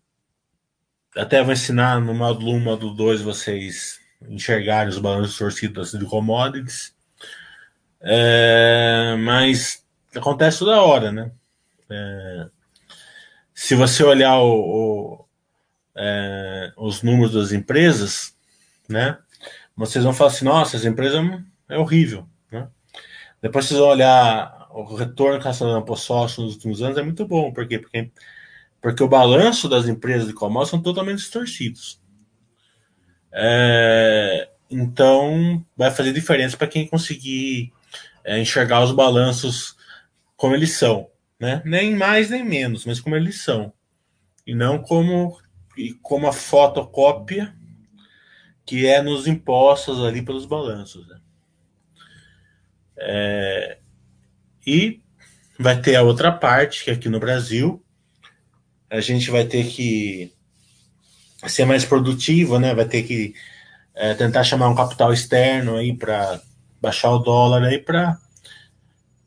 Até vou ensinar no módulo 1, módulo 2, vocês enxergarem os balanços distorcidos de commodities. É... Mas acontece toda hora, né? É... Se você olhar o, o é, os números das empresas, né? Vocês vão falar assim, nossa, essa empresa é horrível, né? Depois vocês vão olhar o retorno que está dando para sócio nos últimos anos é muito bom, por quê? Porque, porque o balanço das empresas de commodities são totalmente distorcidos. É, então, vai fazer diferença para quem conseguir é, enxergar os balanços como eles são, né? Nem mais nem menos, mas como eles são. E não como e como a fotocópia que é nos impostos ali pelos balanços. Né? É, e vai ter a outra parte, que aqui no Brasil a gente vai ter que ser mais produtivo, né? Vai ter que é, tentar chamar um capital externo aí para baixar o dólar aí para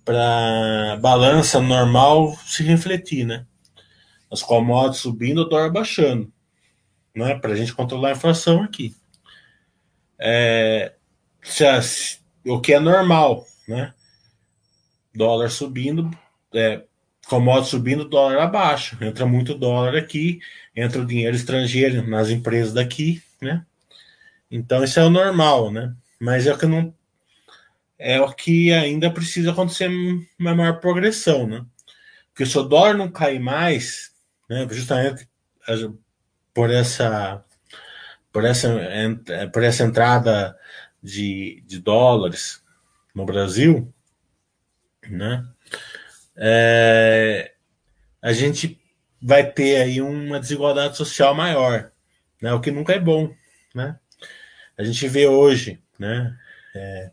para balança normal se refletir, né? As commodities subindo, o dólar baixando né, para a gente controlar a inflação aqui. É, se a, se, o que é normal, né? Dólar subindo, é, commodities subindo, dólar abaixo. Entra muito dólar aqui, entra o dinheiro estrangeiro nas empresas daqui, né? Então isso é o normal, né? Mas é o que não é o que ainda precisa acontecer uma maior progressão, né? Porque se o dólar não cair mais, né, justamente por essa por essa, por essa entrada de, de dólares no Brasil, né? É, a gente vai ter aí uma desigualdade social maior, né? O que nunca é bom, né? A gente vê hoje, né? É,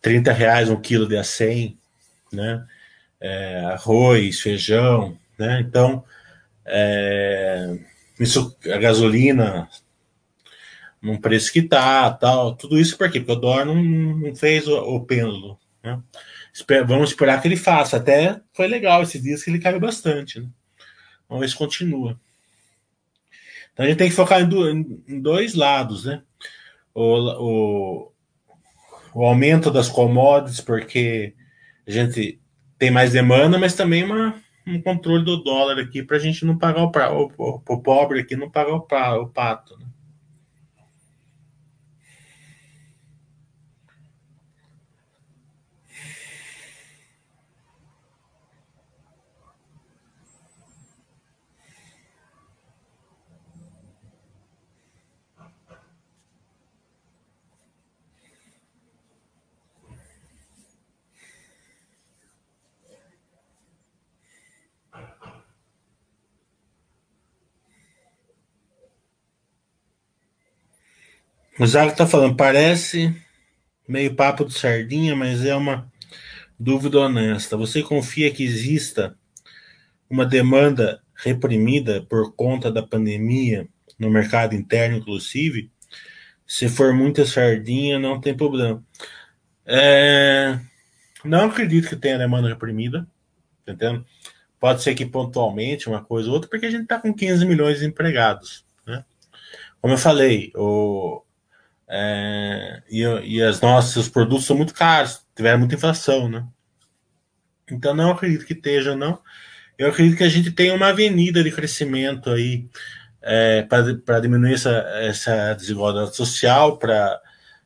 30 reais um quilo de acém, né? É, arroz, feijão, né? Então, é, isso, a gasolina num preço que tá, tal, tudo isso por quê? Porque o dólar não, não fez o, o pêndulo, né? vamos esperar que ele faça. Até foi legal esses dias que ele caiu bastante, né? Vamos ver se continua. Então a gente tem que focar em, do, em dois lados, né? O, o, o, aumento das commodities, porque a gente tem mais demanda, mas também uma, um controle do dólar aqui para a gente não pagar o, o, o, pobre aqui não pagar o, o pato. Né? O Zago tá falando, parece meio papo de sardinha, mas é uma dúvida honesta. Você confia que exista uma demanda reprimida por conta da pandemia, no mercado interno, inclusive, se for muita sardinha, não tem problema. É... Não acredito que tenha demanda reprimida, tá entendendo? Pode ser que pontualmente, uma coisa ou outra, porque a gente está com 15 milhões de empregados. Né? Como eu falei, o, é, e, e as nossos produtos são muito caros, tiveram muita inflação, né? Então não acredito que esteja, não. Eu acredito que a gente tem uma avenida de crescimento aí é, para diminuir essa, essa desigualdade social pra,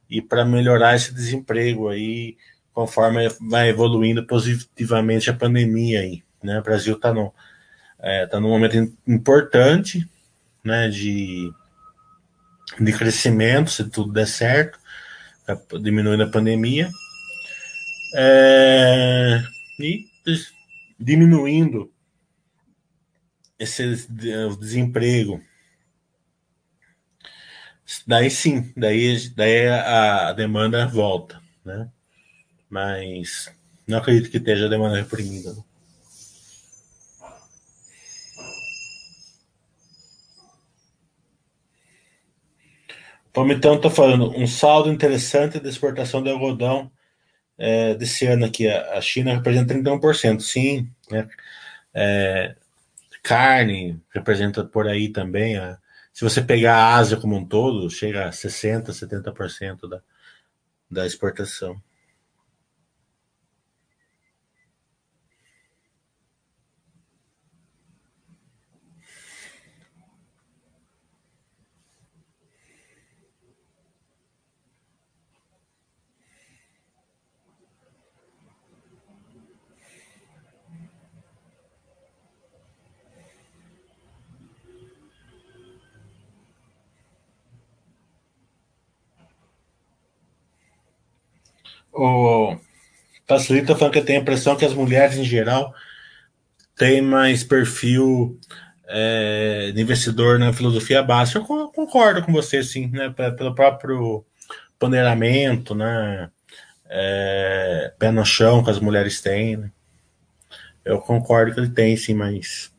e para melhorar esse desemprego aí, conforme vai evoluindo positivamente a pandemia aí. Né? O Brasil está no, é, tá num momento importante né, de, de crescimento, se tudo der certo, tá diminuindo a pandemia. É, e diminuindo esse desemprego. Daí sim, daí, daí a, demanda volta, né? Mas não acredito que esteja a demanda reprimida. Palmitão está falando um saldo interessante da exportação de algodão é, desse ano aqui. A China representa 31%, sim. Né? É, carne representa por aí também. A, se você pegar a Ásia como um todo, chega a 60%, 70% da, da exportação. O Facilita falando que tem a impressão que as mulheres, em geral, têm mais perfil é, de investidor na filosofia básica. Eu concordo com você, sim, né? Pelo próprio ponderamento, né? É, pé no chão que as mulheres têm. Né? Eu concordo que ele tem, sim, mas.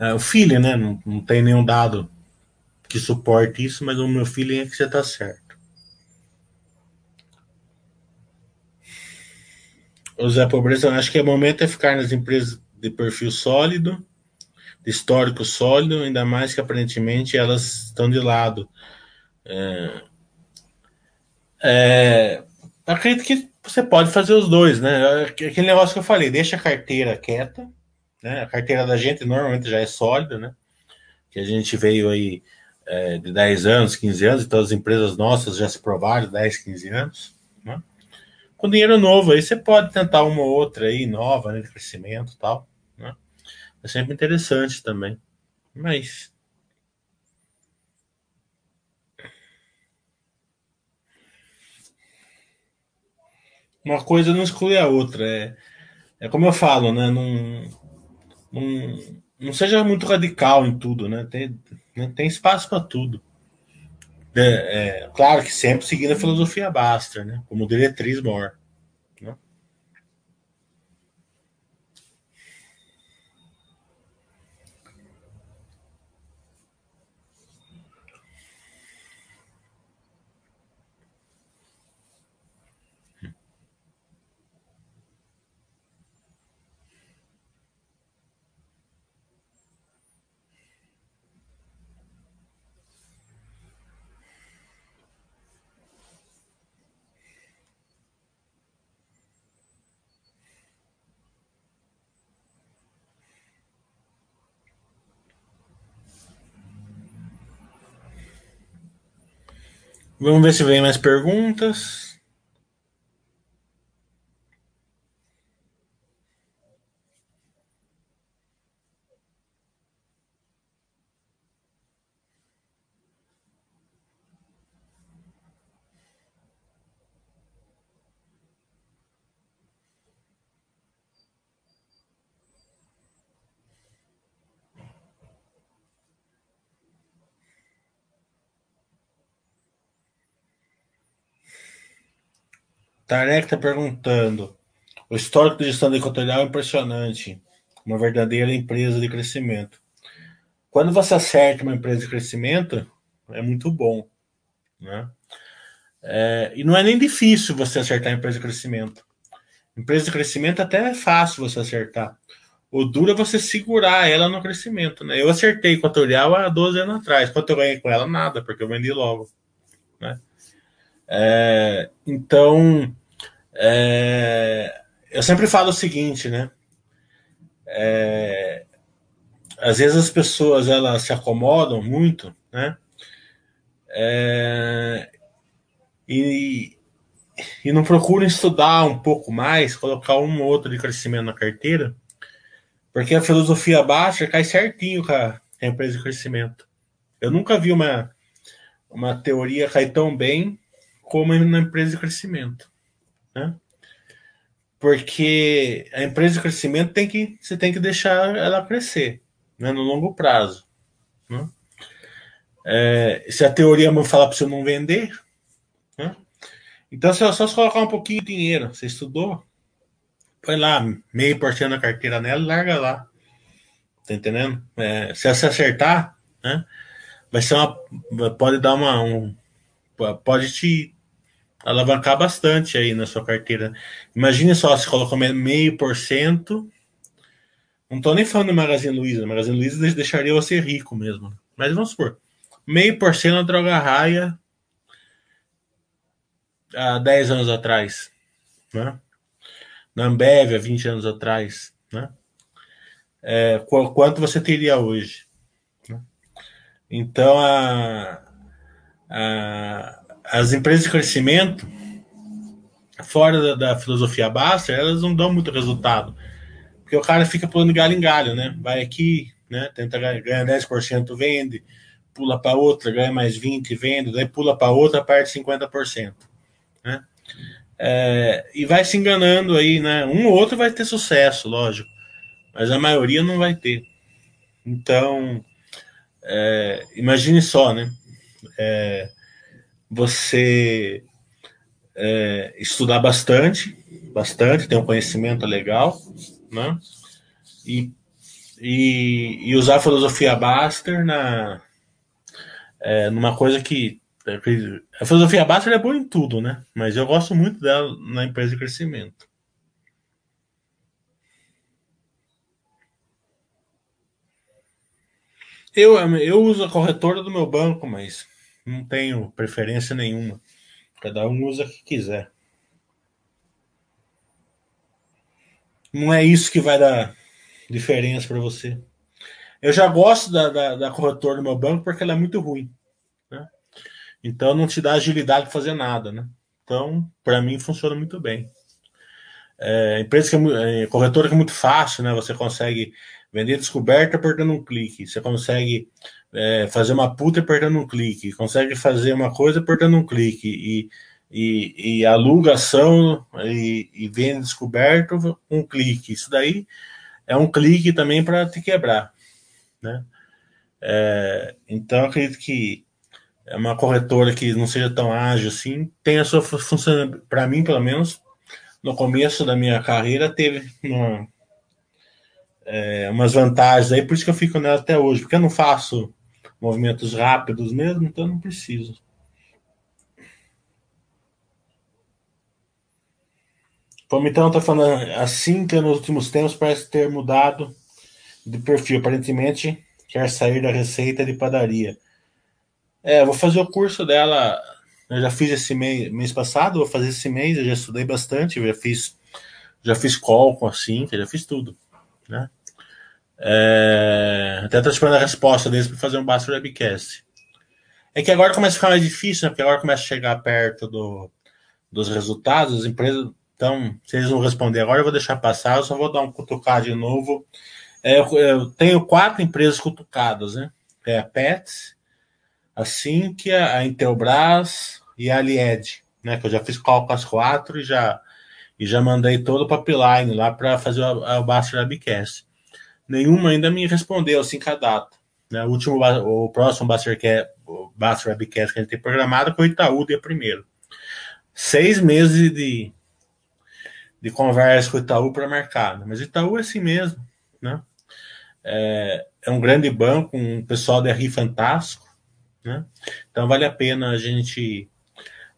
É, o feeling, né? Não, não tem nenhum dado que suporte isso, mas o meu feeling é que você está certo. O Zé Pobreza, acho que o momento é ficar nas empresas de perfil sólido, de histórico sólido, ainda mais que aparentemente elas estão de lado. É, é, acredito que você pode fazer os dois, né? Aquele negócio que eu falei, deixa a carteira quieta, né? A carteira da gente normalmente já é sólida, né? Que a gente veio aí é, de 10 anos, 15 anos, então as empresas nossas já se provaram 10, 15 anos? Com dinheiro novo, aí você pode tentar uma ou outra aí, nova, né, de crescimento e tal. Né? É sempre interessante também. Mas. Uma coisa não exclui a outra. É, é como eu falo, né? Não, não, não seja muito radical em tudo, né? Tem, né, tem espaço para tudo. É, é, claro que sempre seguindo a filosofia Baster, né? Como diretriz maior. Vamos ver se vem mais perguntas. Tarek está perguntando. O histórico de gestão equatorial é impressionante. uma verdadeira empresa de crescimento. Quando você acerta uma empresa de crescimento, é muito bom. Né? É, e não é nem difícil você acertar a empresa de crescimento. Empresa de crescimento até é fácil você acertar. O duro é você segurar ela no crescimento. Né? Eu acertei com a Torial há 12 anos atrás. Quanto eu ganhei com ela? Nada, porque eu vendi logo. Né? É, então, é, eu sempre falo o seguinte, né? É, às vezes as pessoas elas se acomodam muito, né? É, e, e não procuram estudar um pouco mais, colocar um ou outro de crescimento na carteira, porque a filosofia baixa cai certinho com a, empresa de crescimento. Eu nunca vi uma, uma teoria cair tão bem como na empresa de crescimento. Né? Porque a empresa de crescimento tem que você tem que deixar ela crescer né, no longo prazo. Né? É, se a teoria me falar para você não vender, né? então se é só colocar um pouquinho de dinheiro, você estudou, põe lá meio por cento na carteira nela larga lá. Tá entendendo? É, se você acertar, né, vai ser uma. Pode dar uma. Um, pode te alavancar bastante aí na sua carteira. Imagine só, se colocou meio por cento. Não estou nem falando do Magazine Luiza. Magazine Luiza deixaria você rico mesmo. Mas vamos supor, meio por cento na droga raia há 10 anos atrás. Né? Na Ambev há 20 anos atrás. Né? É, quanto você teria hoje? Né? Então, a, a as empresas de crescimento, fora da, da filosofia Baster, elas não dão muito resultado. Porque o cara fica pulando galho em galho, né? Vai aqui, né? Tenta ganhar 10%, vende, pula para outra, ganha mais 20%, vende, daí pula para outra, perde 50%. Né? É, e vai se enganando aí, né? Um ou outro vai ter sucesso, lógico, mas a maioria não vai ter. Então, é, imagine só, né? É, você é, estudar bastante, bastante, ter um conhecimento legal, né? E, e, e usar a filosofia Baster na, é, numa coisa que a filosofia Baster é boa em tudo, né? Mas eu gosto muito dela na empresa de crescimento. Eu, eu uso a corretora do meu banco, mas não tenho preferência nenhuma. Cada um usa o que quiser. Não é isso que vai dar diferença para você. Eu já gosto da, da, da, corretora do meu banco porque ela é muito ruim. Né? Então não te dá agilidade para fazer nada. Né? Então, para mim, funciona muito bem. É, empresa que é, é, corretora que é muito fácil, né? Você consegue vender descoberta apertando um clique. Você consegue é, fazer uma puta apertando um clique, consegue fazer uma coisa apertando um clique e, e, e aluga e, e vende descoberto um clique. Isso daí é um clique também para te quebrar, né? É, então acredito que uma corretora que não seja tão ágil assim, tem a sua função, para mim pelo menos, no começo da minha carreira teve uma, é, umas vantagens aí, por isso que eu fico nela até hoje, porque eu não faço movimentos rápidos mesmo, então não preciso. Pomitão está falando assim que nos últimos tempos parece ter mudado de perfil. Aparentemente quer sair da receita de padaria. É, vou fazer o curso dela. Eu já fiz esse mês, mês passado, vou fazer esse mês. Eu já estudei bastante, já fiz, já fiz call com a Cintia, já fiz tudo, né? É, até estou esperando a resposta deles para fazer um Basta Webcast. É que agora começa a ficar mais difícil, né? Porque agora começa a chegar perto do, dos resultados, as empresas. Então, se eles não responder agora, eu vou deixar passar, eu só vou dar um cutucar de novo. É, eu tenho quatro empresas cutucadas, né? É a Pets, a Sinqia, a Intelbras e a Alied, né? Que eu já fiz call com as quatro e já, e já mandei todo o pipeline lá para fazer o, o Basta Webcast nenhuma ainda me respondeu assim com a data. Né? O último, o próximo Baster Webcast que a gente tem programado foi o Itaú, dia primeiro. Seis meses de, de conversa com o Itaú para mercado. Mas o Itaú é assim mesmo. né? É, é um grande banco, um pessoal de RI fantástico, né? Então vale a pena a gente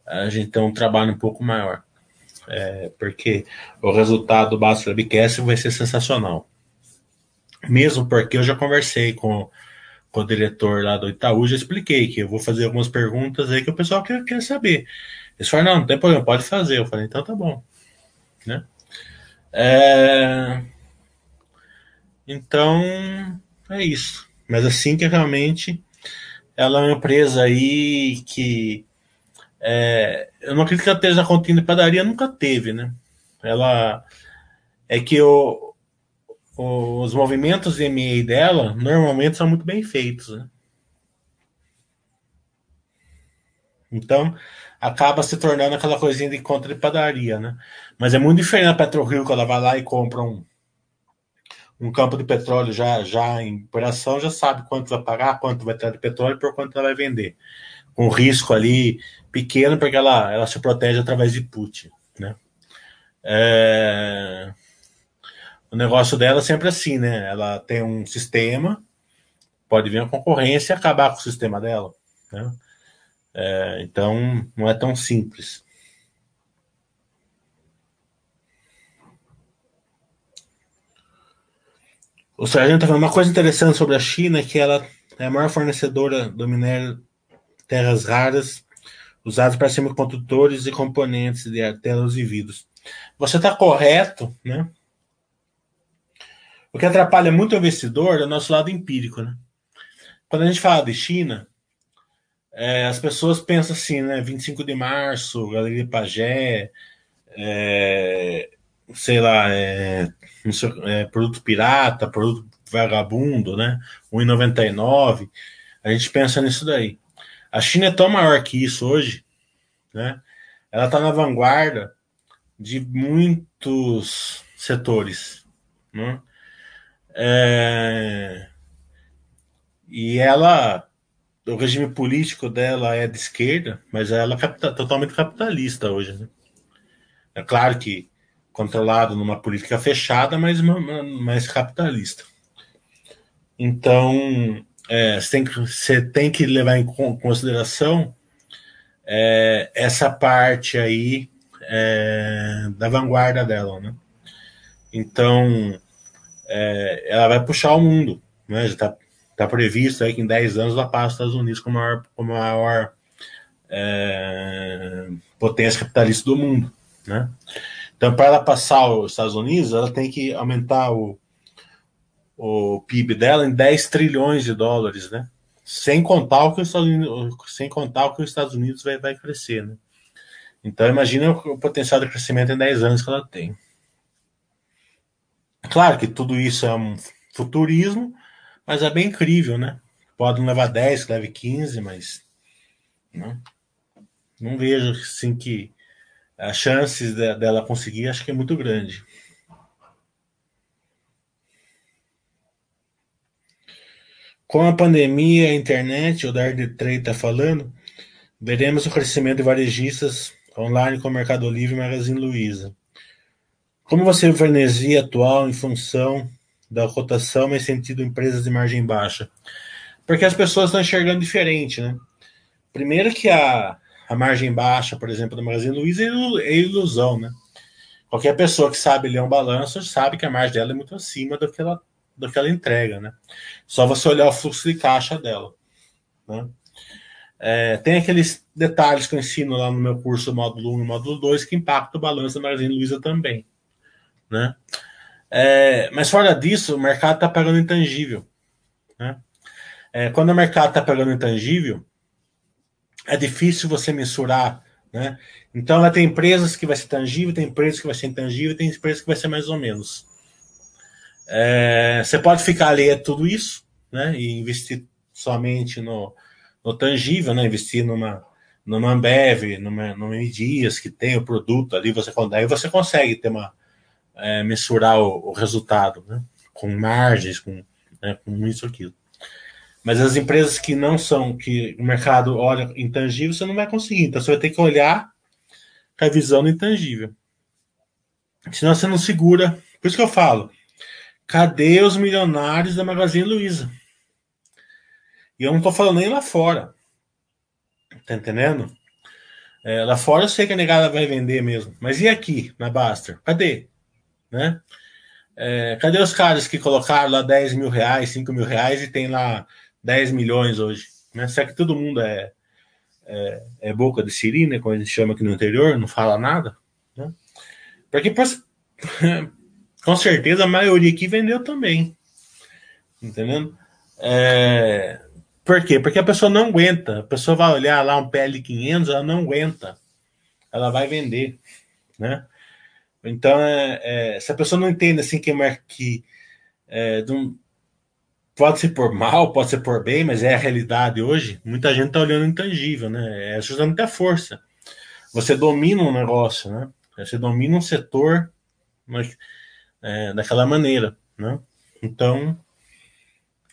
a gente ter um trabalho um pouco maior, é, porque o resultado do Basso Labcast vai ser sensacional. Mesmo porque eu já conversei com, com o diretor lá do Itaú, já expliquei que eu vou fazer algumas perguntas aí que o pessoal quer, quer saber. Eles falaram, não, não tem problema, pode fazer. Eu falei, então tá bom. Né? É... Então, é isso. Mas assim que realmente ela é uma empresa aí que é, eu não acredito que ela esteja contendo de padaria, nunca teve, né? Ela é que o, os movimentos de MA dela normalmente são muito bem feitos, né? Então acaba se tornando aquela coisinha de conta de padaria, né? Mas é muito diferente a PetroRio que ela vai lá e compra um, um campo de petróleo já, já em operação, já sabe quanto vai pagar, quanto vai ter de petróleo por quanto ela vai vender. Com risco ali pequeno, porque ela, ela se protege através de put. Né? É... O negócio dela é sempre assim, né? Ela tem um sistema, pode vir a concorrência e acabar com o sistema dela. Né? É, então, não é tão simples. O Sargento está falando uma coisa interessante sobre a China, que ela é a maior fornecedora do minério terras raras usados para semicondutores e componentes de telas e vidros. Você está correto, né? O que atrapalha muito o investidor é o nosso lado empírico, né? Quando a gente fala de China, é, as pessoas pensam assim, né? 25 de março, Galeria Pagé, é, sei lá, é, é, produto pirata, produto vagabundo, né? 1,99. A gente pensa nisso daí. A China é tão maior que isso hoje, né? Ela está na vanguarda de muitos setores, né? É... E ela, o regime político dela é de esquerda, mas ela é capta, totalmente capitalista hoje. Né? É claro que controlado numa política fechada, mas mais capitalista. Então, é, você, tem que, você tem que levar em consideração é, essa parte aí é, da vanguarda dela, né? Então, é, ela vai puxar o mundo, né? Já está tá previsto aí que em 10 anos ela passa os Estados Unidos como a maior, como a maior é, potência capitalista do mundo, né? Então, para ela passar os Estados Unidos, ela tem que aumentar o, o PIB dela em 10 trilhões de dólares, né? Sem contar o que os Estados Unidos, sem contar o que os Estados Unidos vai, vai crescer, né? Então, imagina o potencial de crescimento em 10 anos que ela tem. Claro que tudo isso é um futurismo, mas é bem incrível, né? Pode levar 10, leve 15, mas não, não vejo assim que as chances de, dela conseguir acho que é muito grande. Com a pandemia, a internet, o Dark Trade está falando, veremos o crescimento de varejistas online com o Mercado Livre e Magazine Luiza. Como você vê a frenesia atual em função da cotação, mas sentido empresas de margem baixa? Porque as pessoas estão enxergando diferente, né? Primeiro que a, a margem baixa, por exemplo, do Magazine Luiza é ilusão, né? Qualquer pessoa que sabe ler um balanço sabe que a margem dela é muito acima do que ela, do que ela entrega, né? Só você olhar o fluxo de caixa dela, né? É, tem aqueles detalhes que eu ensino lá no meu curso módulo 1 e módulo 2 que impactam o balanço da Magazine Luiza também, né? É, mas fora disso, o mercado está pagando intangível, né? É, quando o mercado está pagando intangível, é difícil você mensurar, né? Então, ela tem empresas que vai ser tangível, tem empresas que vai ser intangível, tem empresas que vai ser mais ou menos. É, você pode ficar ali é tudo isso, né? E investir somente no, no tangível, né? Investir numa numa Ambev, numa, numa Dias que tem o produto ali, você aí você consegue ter uma é, mensurar o, o, resultado, né? Com margens, com, né? com isso aquilo. Mas as empresas que não são, que o mercado olha intangível, você não vai conseguir. Então você vai ter que olhar com a visão do intangível. Senão você não segura. Por isso que eu falo cadê os milionários da Magazine Luiza? E eu não tô falando nem lá fora. Tá entendendo? É, lá fora eu sei que a negada vai vender mesmo. Mas e aqui, na Baster? Cadê? Né? É, cadê os caras que colocaram lá 10 mil reais, 5 mil reais e tem lá 10 milhões hoje? Né? Será que todo mundo é, é, é boca de siri, né? Como a gente chama aqui no interior, não fala nada? Né? Porque com certeza a maioria aqui vendeu também. Entendendo? É, por quê? Porque a pessoa não aguenta. A pessoa vai olhar lá um PL500, ela não aguenta. Ela vai vender, né? Então, é, é, se a pessoa não entende assim que, que é, pode ser por mal, pode ser por bem, mas é a realidade hoje, muita gente está olhando intangível, né? É justamente a força. Você domina um negócio, né? Você domina um setor mas, é, daquela maneira, né? Então,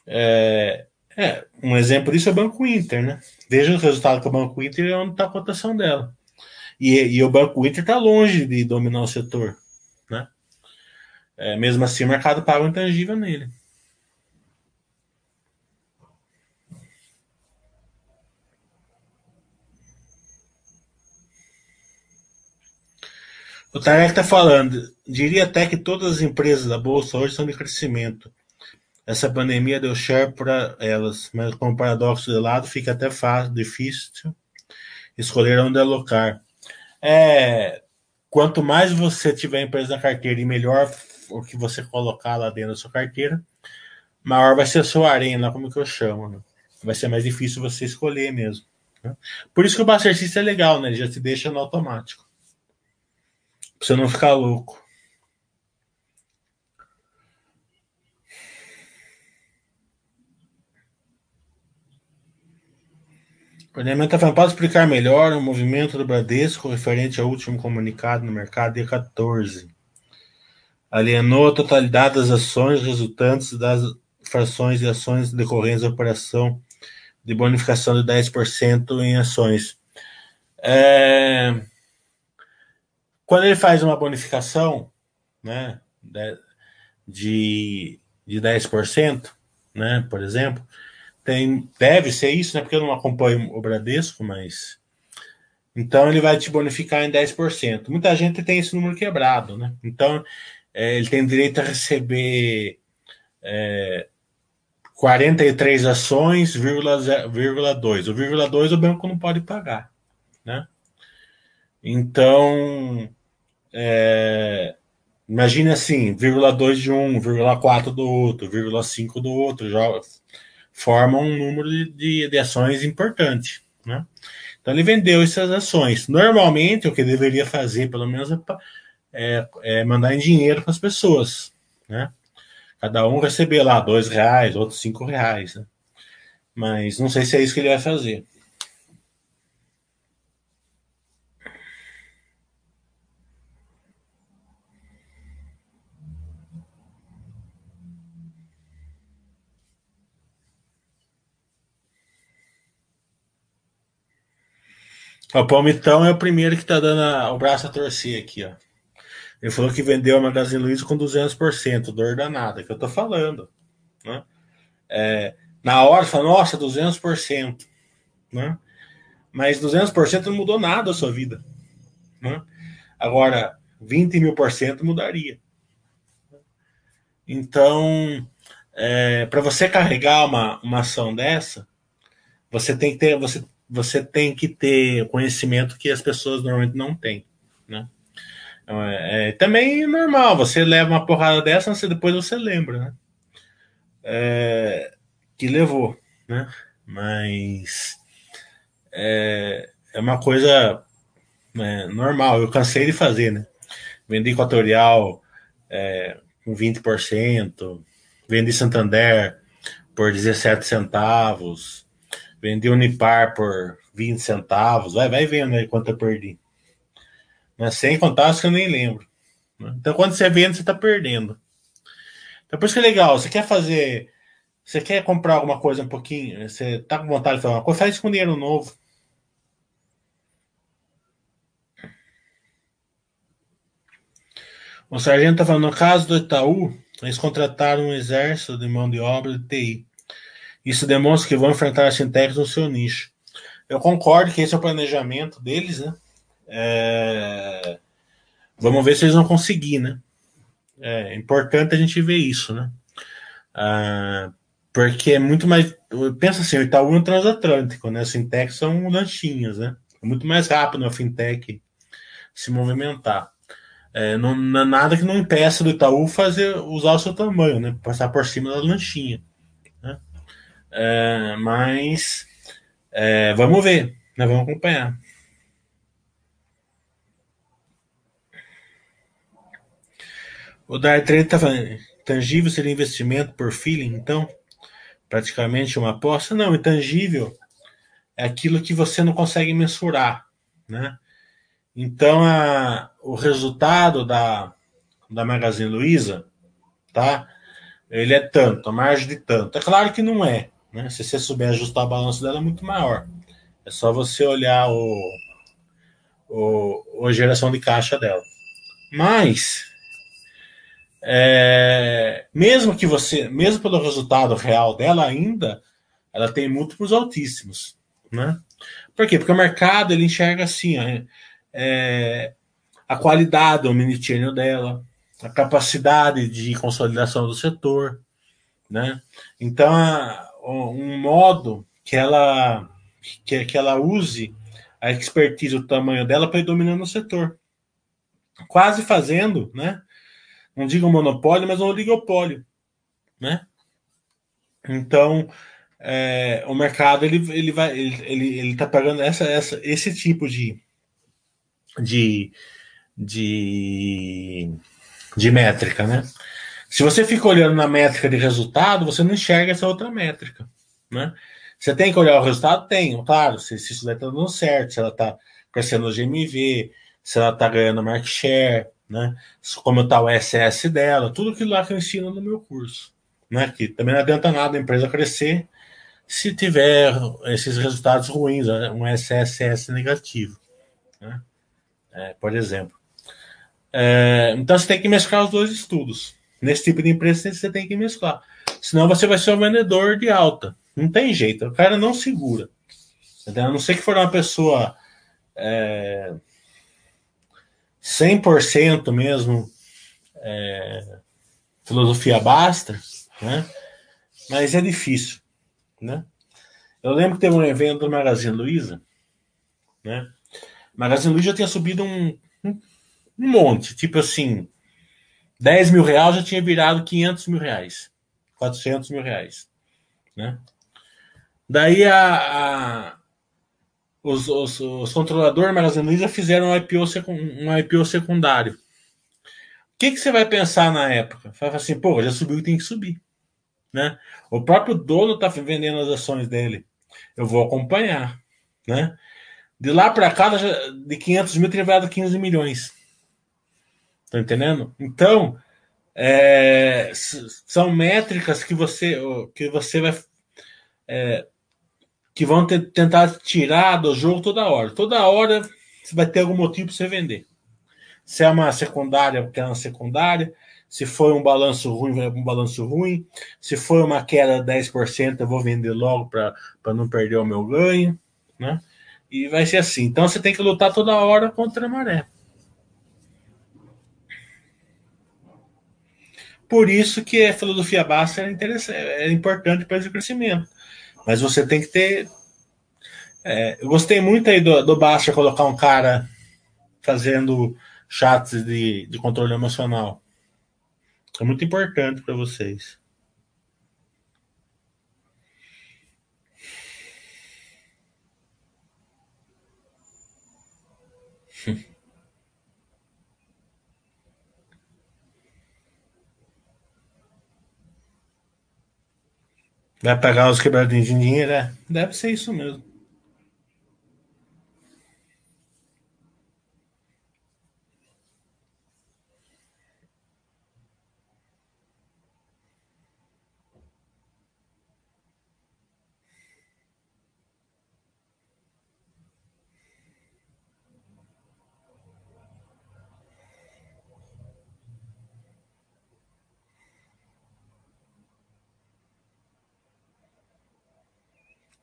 é, é, um exemplo disso é o Banco Inter, né? Veja o resultado que o Banco Inter e onde está a cotação dela. E, e o Banco Inter está longe de dominar o setor, né? É, mesmo assim, o mercado paga um intangível nele. O Tarek está falando, diria até que todas as empresas da Bolsa hoje são de crescimento. Essa pandemia deu share para elas, mas com o paradoxo de lado fica até fácil, difícil escolher onde alocar. É, quanto mais você tiver empresa na carteira e melhor o que você colocar lá dentro da sua carteira, maior vai ser a sua arena, como que eu chamo. Né? Vai ser mais difícil você escolher mesmo. Né? Por isso que o System é legal, né? Ele já te deixa no automático. Pra você não ficar louco. O Enem está falando, pode explicar melhor o movimento do Bradesco referente ao último comunicado no mercado dia 14. Alienou a totalidade das ações resultantes das frações e ações decorrentes da operação de bonificação de 10% em ações. É... Quando ele faz uma bonificação né, de, de 10%, né, por exemplo, tem, deve ser isso, né? Porque eu não acompanho o Bradesco, mas. Então ele vai te bonificar em 10%. Muita gente tem esse número quebrado, né? Então é, ele tem direito a receber é, 43 ações, vírgula, vírgula 2. O vírgula 2 o banco não pode pagar, né? Então, é, imagine assim, vírgula 2 de um, vírgula 4 do outro, vírgula 5 do outro, joga, formam um número de, de ações importante. Né? Então ele vendeu essas ações. Normalmente o que deveria fazer, pelo menos, é, é, é mandar em dinheiro para as pessoas. Né? Cada um receber lá dois reais, outros cinco reais. Né? Mas não sei se é isso que ele vai fazer. O Palmitão é o primeiro que tá dando a, o braço a torcer aqui, ó. Ele falou que vendeu a Magazine Luiza com 200%, dor danada, que eu tô falando. Né? É, na hora, fala, nossa, 200%. Né? Mas 200% não mudou nada a sua vida. Né? Agora, 20 mil por cento mudaria. Então, é, para você carregar uma, uma ação dessa, você tem que ter, você você tem que ter conhecimento que as pessoas normalmente não têm, né? Então, é, é, também é normal, você leva uma porrada dessa, você, depois você lembra, né? É, que levou, né? Mas é, é uma coisa né, normal, eu cansei de fazer, né? Vendi Equatorial é, com 20%, vendi Santander por 17 centavos, Vendi Unipar por 20 centavos. Vai, vai vendo aí quanto eu perdi. Né? Sem contar que eu nem lembro. Né? Então, quando você vende, você está perdendo. Então, por isso que é legal. Você quer fazer. Você quer comprar alguma coisa um pouquinho. Você está com vontade de fazer uma coisa, faz com dinheiro novo. O sargento está falando, no caso do Itaú, eles contrataram um exército de mão de obra de TI. Isso demonstra que vão enfrentar as fintechs no seu nicho. Eu concordo que esse é o planejamento deles, né? É... Vamos ver se eles vão conseguir, né? É importante a gente ver isso, né? Ah, porque é muito mais. Pensa assim, o Itaú é um transatlântico, né? As fintechs são lanchinhas, né? É muito mais rápido a fintech se movimentar. É, não, não, nada que não impeça do Itaú fazer usar o seu tamanho, né? Passar por cima da lanchinha. É, mas é, vamos ver, né? vamos acompanhar. O Dar Trade está falando, tangível seria investimento por feeling, então? Praticamente uma aposta? Não, intangível é aquilo que você não consegue mensurar, né? Então, a, o resultado da, da Magazine Luiza, tá? Ele é tanto, a margem de tanto. É claro que não é, né? Se você souber ajustar o balanço dela, é muito maior. É só você olhar o, o, a geração de caixa dela. Mas, é, mesmo que você, mesmo pelo resultado real dela, ainda ela tem múltiplos altíssimos, né? Por quê? Porque o mercado ele enxerga assim, ó, é, a qualidade omnichannel dela, a capacidade de consolidação do setor, né? Então, um modo que ela que, que ela use a expertise, o tamanho dela para ir dominando o setor, quase fazendo, né? Não digo monopólio, mas um oligopólio, né? Então, é, o mercado ele, ele vai ele, ele, ele tá pagando essa, essa, esse tipo de de, de, de métrica, né? Se você fica olhando na métrica de resultado, você não enxerga essa outra métrica, né? Você tem que olhar o resultado? Tem, claro, se, se isso está dando certo, se ela está crescendo o GMV, se ela está ganhando market share, né? Como está o SS dela, tudo aquilo lá que eu ensino no meu curso, né? Que também não adianta nada a empresa crescer se tiver esses resultados ruins, né? um SSS negativo, né? é, por exemplo. É, então você tem que mesclar os dois estudos. Nesse tipo de empresa você tem que mesclar. Senão você vai ser um vendedor de alta. Não tem jeito. O cara não segura. A não ser que for uma pessoa é, 100% mesmo é, filosofia basta, né? mas é difícil. Né? Eu lembro que teve um evento do Magazine Luiza, né? Magazine Luiza tinha subido um, um, monte, tipo assim, 10 mil reais já tinha virado 500 mil reais, 400 mil reais, né? Daí a, a os, os, os, controladores Magazine fizeram um IPO, um IPO secundário. O que, que você vai pensar na época? Fala assim, pô, já subiu e tem que subir. Né? O próprio dono está vendendo as ações dele. Eu vou acompanhar. Né? De lá para cá, de 500 mil, teria virado 15 milhões. Tá entendendo? Então, é, são métricas que você, que você vai. É, que vão tentar tirar do jogo toda hora. Toda hora você vai ter algum motivo para você vender. Se é uma secundária, porque é uma secundária. Se foi um balanço ruim, vai um balanço ruim. Se foi uma queda de 10%, eu vou vender logo para não perder o meu ganho. Né? E vai ser assim. Então você tem que lutar toda hora contra a maré. Por isso que a filosofia básica é, interessante, é importante para esse crescimento. Mas você tem que ter. É, eu gostei muito aí do, do Basta colocar um cara fazendo chats de, de controle emocional. É muito importante para vocês. Vai pagar os quebradinhos de dinheiro? É, deve ser isso mesmo.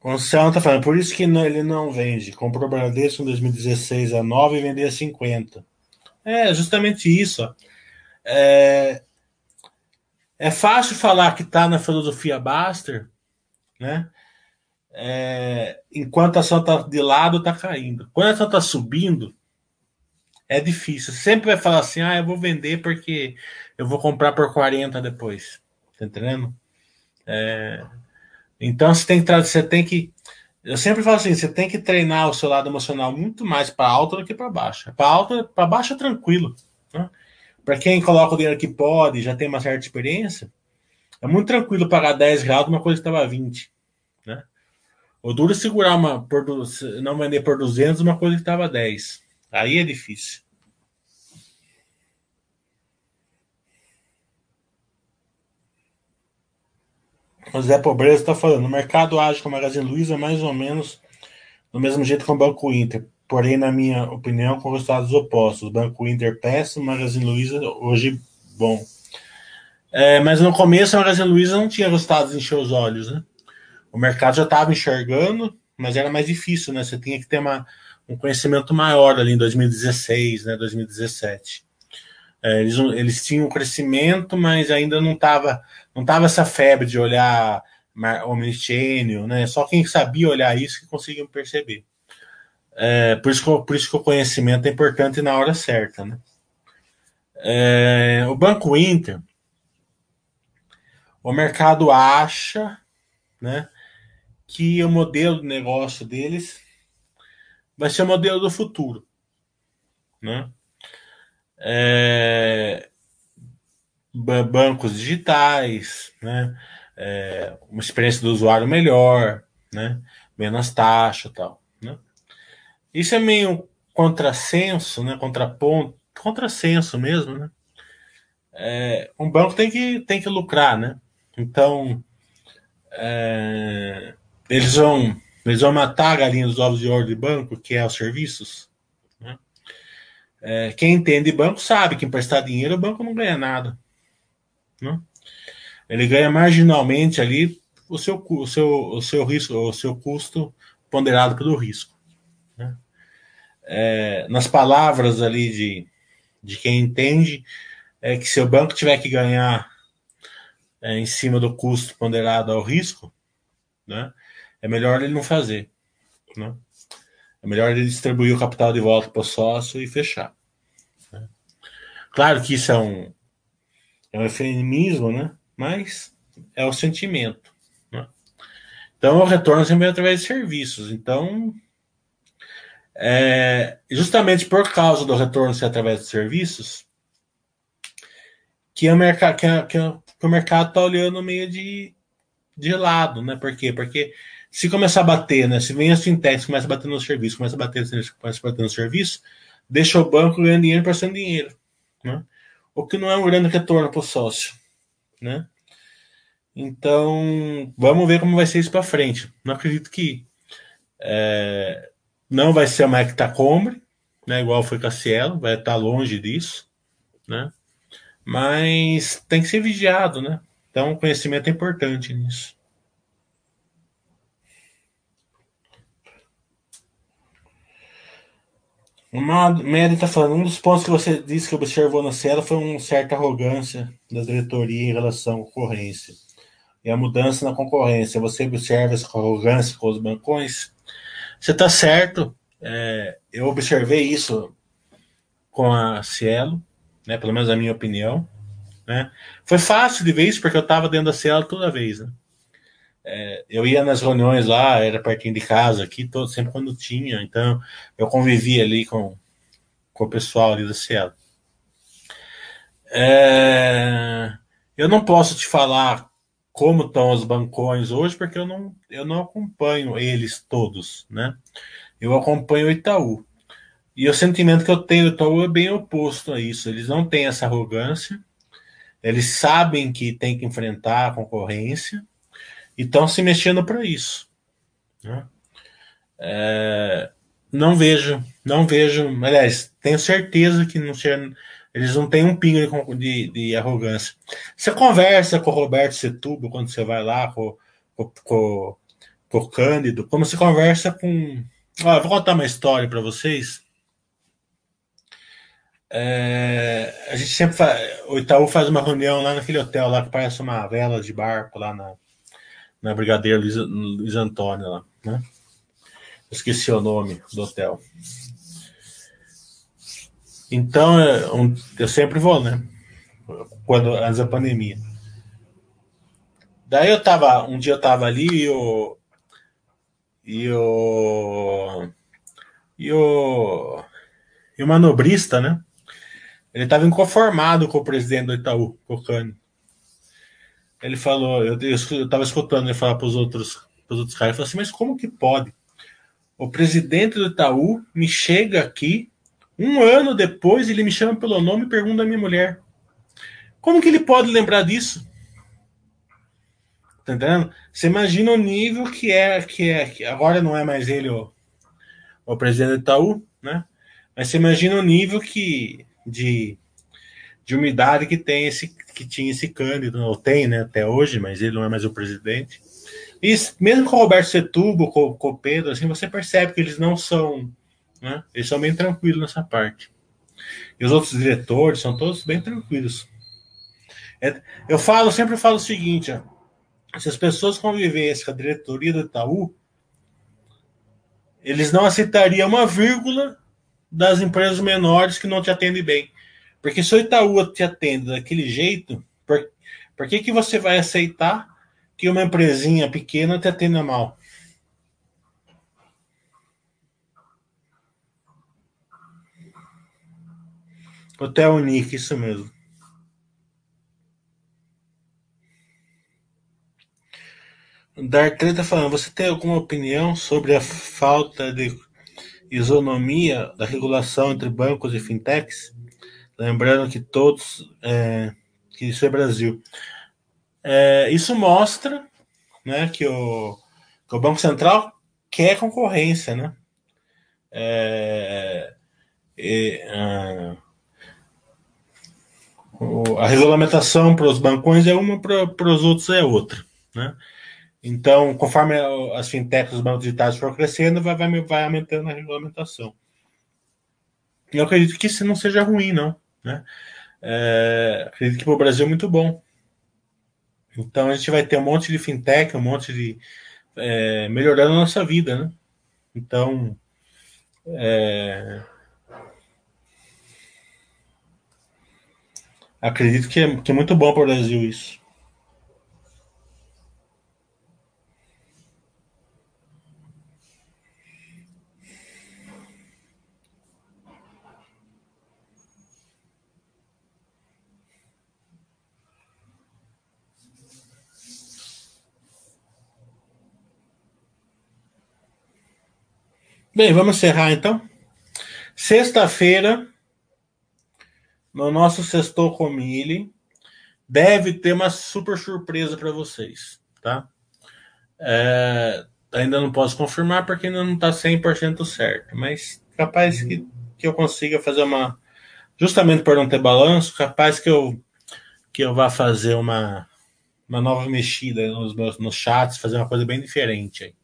O Anselmo tá falando, por isso que não, ele não vende. Comprou Bradesco em 2016 a 9 e vendia a 50. É justamente isso. É, é fácil falar que está na filosofia Baster, né? É, enquanto a ação está de lado, está caindo. Quando a ação está subindo, é difícil. Sempre vai falar assim: ah, eu vou vender porque eu vou comprar por 40 depois. Tá entendendo? É, então você tem que você tem que eu sempre falo assim, você tem que treinar o seu lado emocional muito mais para alta do que para baixa. Para alta, para baixa é tranquilo. Né? Para quem coloca o dinheiro que pode, já tem uma certa experiência, é muito tranquilo pagar 10 reais uma coisa que estava 20, né? O duro é segurar uma por, não vender por 200 uma coisa que estava 10. Aí é difícil. O Zé Pobreza está falando, o mercado age com a Magazine Luiza mais ou menos do mesmo jeito que o Banco Inter, porém, na minha opinião, com resultados opostos. Banco Inter péssimo, Magazine Luiza hoje bom. É, mas no começo a Magazine Luiza não tinha resultados encher os olhos, né? O mercado já estava enxergando, mas era mais difícil, né? Você tinha que ter uma, um conhecimento maior ali em 2016, né? 2017. É, eles, eles tinham um crescimento, mas ainda não estava não tava essa febre de olhar omnichannel, né? Só quem sabia olhar isso que conseguiam perceber. É, por, isso que, por isso que o conhecimento é importante na hora certa, né? É, o Banco Inter, o mercado acha, né, que o modelo de negócio deles vai ser o modelo do futuro, né? é, bancos digitais, né? É, uma experiência do usuário melhor, né? menos taxa tal. Né? Isso é meio contrassenso, né? contraponto, contrassenso mesmo. Né? É, um banco tem que, tem que lucrar, né? Então, é, eles, vão, eles vão matar a galinha dos ovos de ouro de banco, que é os serviços, é, quem entende banco sabe que emprestar dinheiro o banco não ganha nada. Né? Ele ganha marginalmente ali o seu, o seu, o seu risco, o seu custo ponderado pelo risco. Né? É, nas palavras ali de, de quem entende, é que se o banco tiver que ganhar é, em cima do custo ponderado ao risco, né, é melhor ele não fazer. Né? É melhor ele distribuir o capital de volta para o sócio e fechar. Né? Claro que isso é um, é um eufemismo, né? mas é o sentimento. Né? Então, o retorno sempre é através de serviços. Então, é, justamente por causa do retorno ser através de serviços, que, o mercado, que, que, que o mercado está olhando meio de, de lado, né? Por quê? Porque se começar a bater, né? Se vem as fintechs, começa a bater no serviço, começa a bater, começa a bater no serviço, deixa o banco ganhando dinheiro para ser dinheiro, né? O que não é um grande retorno para o sócio, né? Então, vamos ver como vai ser isso para frente. Não acredito que é, não vai ser uma hectacombre, né? Igual foi Cielo, vai estar longe disso, né? Mas tem que ser vigiado, né? Então, conhecimento é importante nisso. Uma média está falando, um dos pontos que você disse que observou na Cielo foi uma certa arrogância da diretoria em relação à concorrência. E a mudança na concorrência. Você observa essa arrogância com os bancões? Você está certo. É, eu observei isso com a Cielo, né, pelo menos a minha opinião. Né? Foi fácil de ver isso porque eu estava dentro da Cielo toda vez. Né? É, eu ia nas reuniões lá, era pertinho de casa aqui, todo, sempre quando tinha, então eu convivia ali com, com o pessoal ali da Cielo. É, eu não posso te falar como estão os bancões hoje, porque eu não, eu não acompanho eles todos, né? Eu acompanho o Itaú. E o sentimento que eu tenho do Itaú é bem oposto a isso. Eles não têm essa arrogância, eles sabem que tem que enfrentar a concorrência, e estão se mexendo para isso. Né? É, não vejo, não vejo, aliás, tenho certeza que não eles não têm um pingo de, de, arrogância. Você conversa com o Roberto Setúbal quando você vai lá, com, com, com, com o Cândido, como se conversa com. Vou contar uma história para vocês. É, a gente sempre faz, o Itaú faz uma reunião lá naquele hotel lá que parece uma vela de barco lá na, na Brigadeiro Luiz, Luiz Antônio lá, né? Esqueci o nome do hotel. Então é, eu sempre vou, né? Quando antes da pandemia. Daí eu tava, um dia eu tava ali e o e o e o e o manobrista, né? Ele estava inconformado com o presidente do Itaú, Cocani. Ele falou, eu estava escutando ele falar para os outros, pros outros caras, ele falou assim, mas como que pode? O presidente do Itaú me chega aqui, um ano depois ele me chama pelo nome e pergunta a minha mulher. Como que ele pode lembrar disso? Tá entendendo? Você imagina o nível que é, que é, que agora não é mais ele o, o presidente do Itaú, né? Mas você imagina o nível que de, de umidade que tem esse que tinha esse Cândido, ou tem, né, até hoje, mas ele não é mais o presidente. E mesmo com o Roberto Setúbal, com, com o Pedro, assim, você percebe que eles não são, né, eles são bem tranquilos nessa parte. E os outros diretores são todos bem tranquilos. É, eu falo, sempre falo o seguinte, ó, se as pessoas convivessem com a diretoria do Itaú, eles não aceitariam uma vírgula das empresas menores que não te atendem bem. Porque se o Itaú te atende daquele jeito, por, por que, que você vai aceitar que uma empresinha pequena te atenda mal? Hotel Unique, isso mesmo. Dar treta falando, você tem alguma opinião sobre a falta de isonomia da regulação entre bancos e fintechs, lembrando que todos é, que isso é Brasil. É, isso mostra né, que, o, que o Banco Central quer concorrência, né? É, e, a, a regulamentação para os bancões é uma, para os outros é outra, né? Então, conforme as fintechs, os bancos digitais for crescendo, vai, vai, vai aumentando a regulamentação. Eu acredito que isso não seja ruim, não. Né? É, acredito que para o Brasil é muito bom. Então, a gente vai ter um monte de fintech, um monte de. É, melhorando a nossa vida, né? Então. É, acredito que é, que é muito bom para o Brasil isso. Bem, vamos encerrar então. Sexta-feira, no nosso Sextou com Mille, deve ter uma super surpresa para vocês, tá? É, ainda não posso confirmar porque ainda não está 100% certo, mas capaz que, que eu consiga fazer uma. Justamente por não ter balanço, capaz que eu, que eu vá fazer uma, uma nova mexida nos meus nos chats, fazer uma coisa bem diferente aí.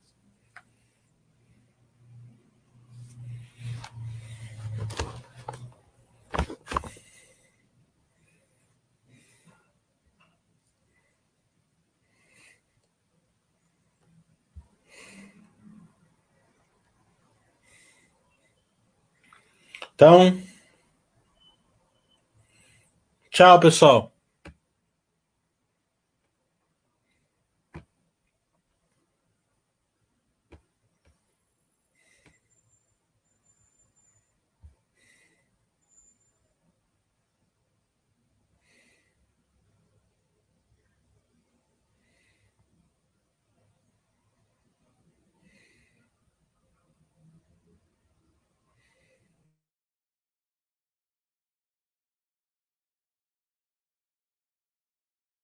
Então, tchau, pessoal.